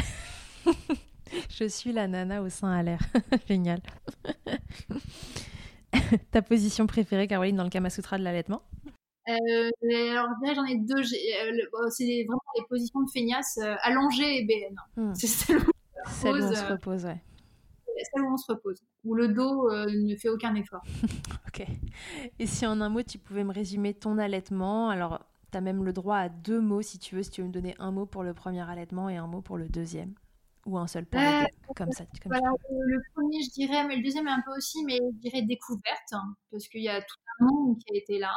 Je suis la nana au sein à l'air. Génial. Ta position préférée, Caroline, dans le Kama Sutra de l'allaitement? Euh, alors, j'en ai deux. Euh, c'est vraiment les positions de feignasse euh, allongée et BN. Hmm. C'est celle où, on se repose, ouais. Celle où on se repose, où le dos ne fait aucun effort. ok. Et si en un mot, tu pouvais me résumer ton allaitement, alors tu as même le droit à deux mots si tu veux, si tu veux me donner un mot pour le premier allaitement et un mot pour le deuxième. Ou un seul pour comme ça. Comme le premier, je dirais, mais le deuxième un peu aussi, mais je dirais découverte, hein, parce qu'il y a tout un monde qui a été là.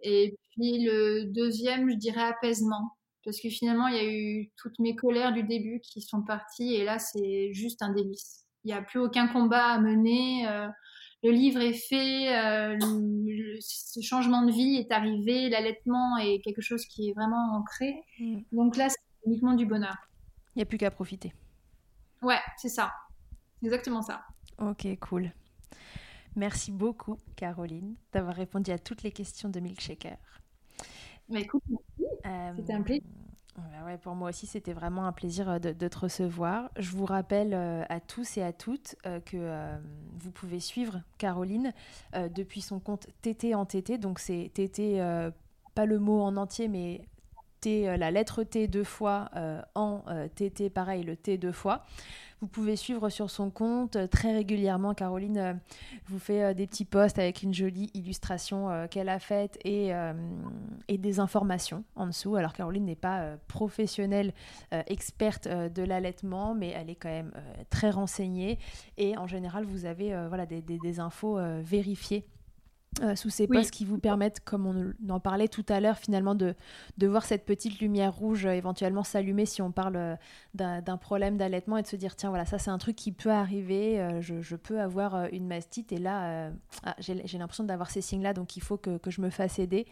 Et puis le deuxième, je dirais apaisement. Parce que finalement, il y a eu toutes mes colères du début qui sont parties et là, c'est juste un délice. Il n'y a plus aucun combat à mener. Euh, le livre est fait, euh, ce changement de vie est arrivé, l'allaitement est quelque chose qui est vraiment ancré. Mm. Donc là, c'est uniquement du bonheur. Il n'y a plus qu'à profiter. Ouais, c'est ça. Exactement ça. Ok, cool. Merci beaucoup, Caroline, d'avoir répondu à toutes les questions de Milkshaker. Mais écoute, euh, C'était un plaisir. Ouais, pour moi aussi, c'était vraiment un plaisir euh, de, te recevoir. Je vous rappelle euh, à tous et à toutes que vous pouvez suivre Caroline depuis son compte TT en TT. Donc, c'est TT, pas le mot en entier, mais T, la lettre T deux fois, en TT, pareil, le T deux fois. Vous pouvez suivre sur son compte euh, très régulièrement. Caroline euh, vous fait euh, des petits posts avec une jolie illustration qu'elle a faite et, des informations en dessous. Alors Caroline n'est pas professionnelle, experte de l'allaitement, mais elle est quand même très renseignée. Et en général, vous avez voilà, des infos vérifiées euh, sous ces postes qui vous permettent, comme on en parlait tout à l'heure, finalement de, de voir cette petite lumière rouge euh, éventuellement s'allumer si on parle euh, d'un problème d'allaitement et de se dire tiens voilà ça c'est un truc qui peut arriver, je, je, peux avoir une mastite et là ah, j'ai l'impression d'avoir ces signes là donc il faut que, que je me fasse aider.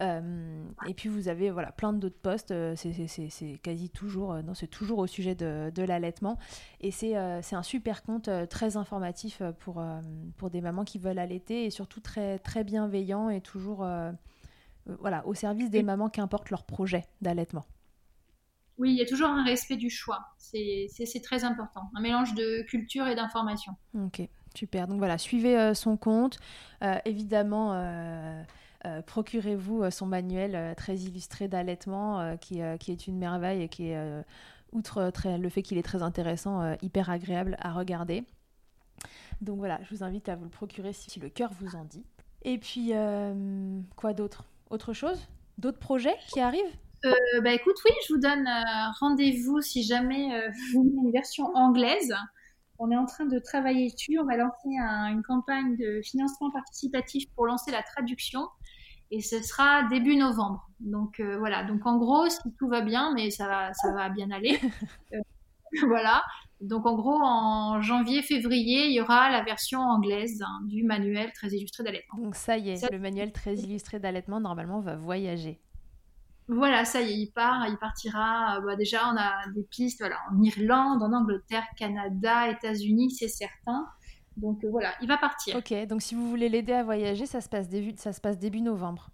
Euh, et puis vous avez voilà, plein d'autres postes, euh, c'est quasi toujours, euh, c'est toujours au sujet de, de l'allaitement. Et c'est un super compte très informatif pour, pour des mamans qui veulent allaiter et surtout très, très bienveillant et toujours voilà, au service des mamans, qu'importe leur projet d'allaitement. Oui, il y a toujours un respect du choix. C'est très important. Un mélange de culture et d'information. Ok, super. Donc voilà, suivez son compte. évidemment, euh, procurez-vous euh, son manuel euh, très illustré d'allaitement qui, est une merveille et qui est, outre le fait qu'il est très intéressant, hyper agréable à regarder. Donc voilà, je vous invite à vous le procurer si le cœur vous en dit. Et puis, quoi d'autre? Autre chose? D'autres projets qui arrivent? Bah écoute, oui, je vous donne rendez-vous si jamais vous voulez une version anglaise. On est en train de travailler dessus. On va lancer une campagne de financement participatif pour lancer la traduction et ce sera début novembre. Donc euh, voilà, donc en gros, si tout va bien, mais ça va, ça va bien aller, euh, voilà. Donc en gros, en janvier-février, il y aura la version anglaise hein, du manuel très illustré d'allaitement. Donc ça y est, le manuel très illustré d'allaitement normalement va voyager. Voilà, ça y est, il part, il partira. Bah, déjà, on a des pistes voilà, en Irlande, en Angleterre, Canada, États-Unis, c'est certain. Donc euh, voilà, il va partir. Ok, donc si vous voulez l'aider à voyager, ça se passe début, ça se passe début novembre.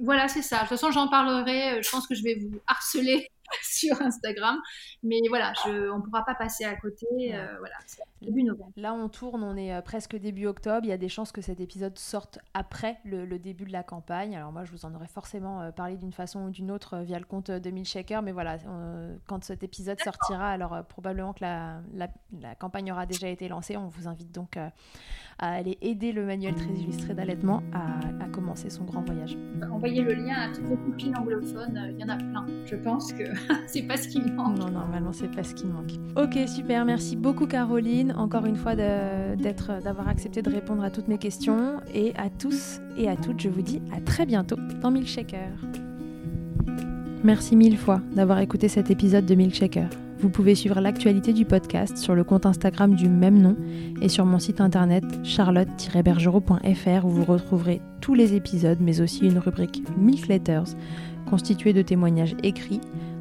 Voilà, c'est ça. De toute façon, j'en parlerai. Euh, je pense que je vais vous harceler sur Instagram. Mais voilà, je, on ne pourra pas passer à côté. Euh, voilà, début novembre. Là, on tourne, on est euh, presque début octobre. Il y a des chances que cet épisode sorte après le, début de la campagne. Alors moi, je vous en aurais forcément euh, parlé d'une façon ou d'une autre via le compte de Milkshaker. Mais voilà, quand cet épisode sortira, alors probablement que la, la, campagne aura déjà été lancée. On vous invite donc à aller aider le manuel très illustré d'allaitement à, à, commencer son grand voyage. Envoyez le lien à toutes vos copines anglophones. Il y en a plein. Je pense que c'est pas ce qui manque. Non, normalement, c'est pas ce qui manque. Ok, super. Merci beaucoup, Caroline. Encore une fois, d'avoir accepté de répondre à toutes mes questions. Et à tous et à toutes, je vous dis à très bientôt dans Milkshaker. Merci mille fois d'avoir écouté cet épisode de Milkshaker. Vous pouvez suivre l'actualité du podcast sur le compte Instagram du même nom et sur mon site internet charlotte-bergerot.fr où vous retrouverez tous les épisodes mais aussi une rubrique Milk Letters constituée de témoignages écrits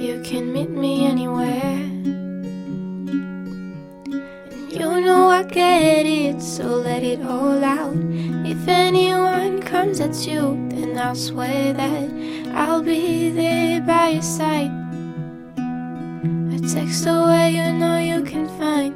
You can meet me anywhere. You know I get it, so let it all out. If anyone comes at you, then I'll swear that I'll be there by your side. A text away, you know you can find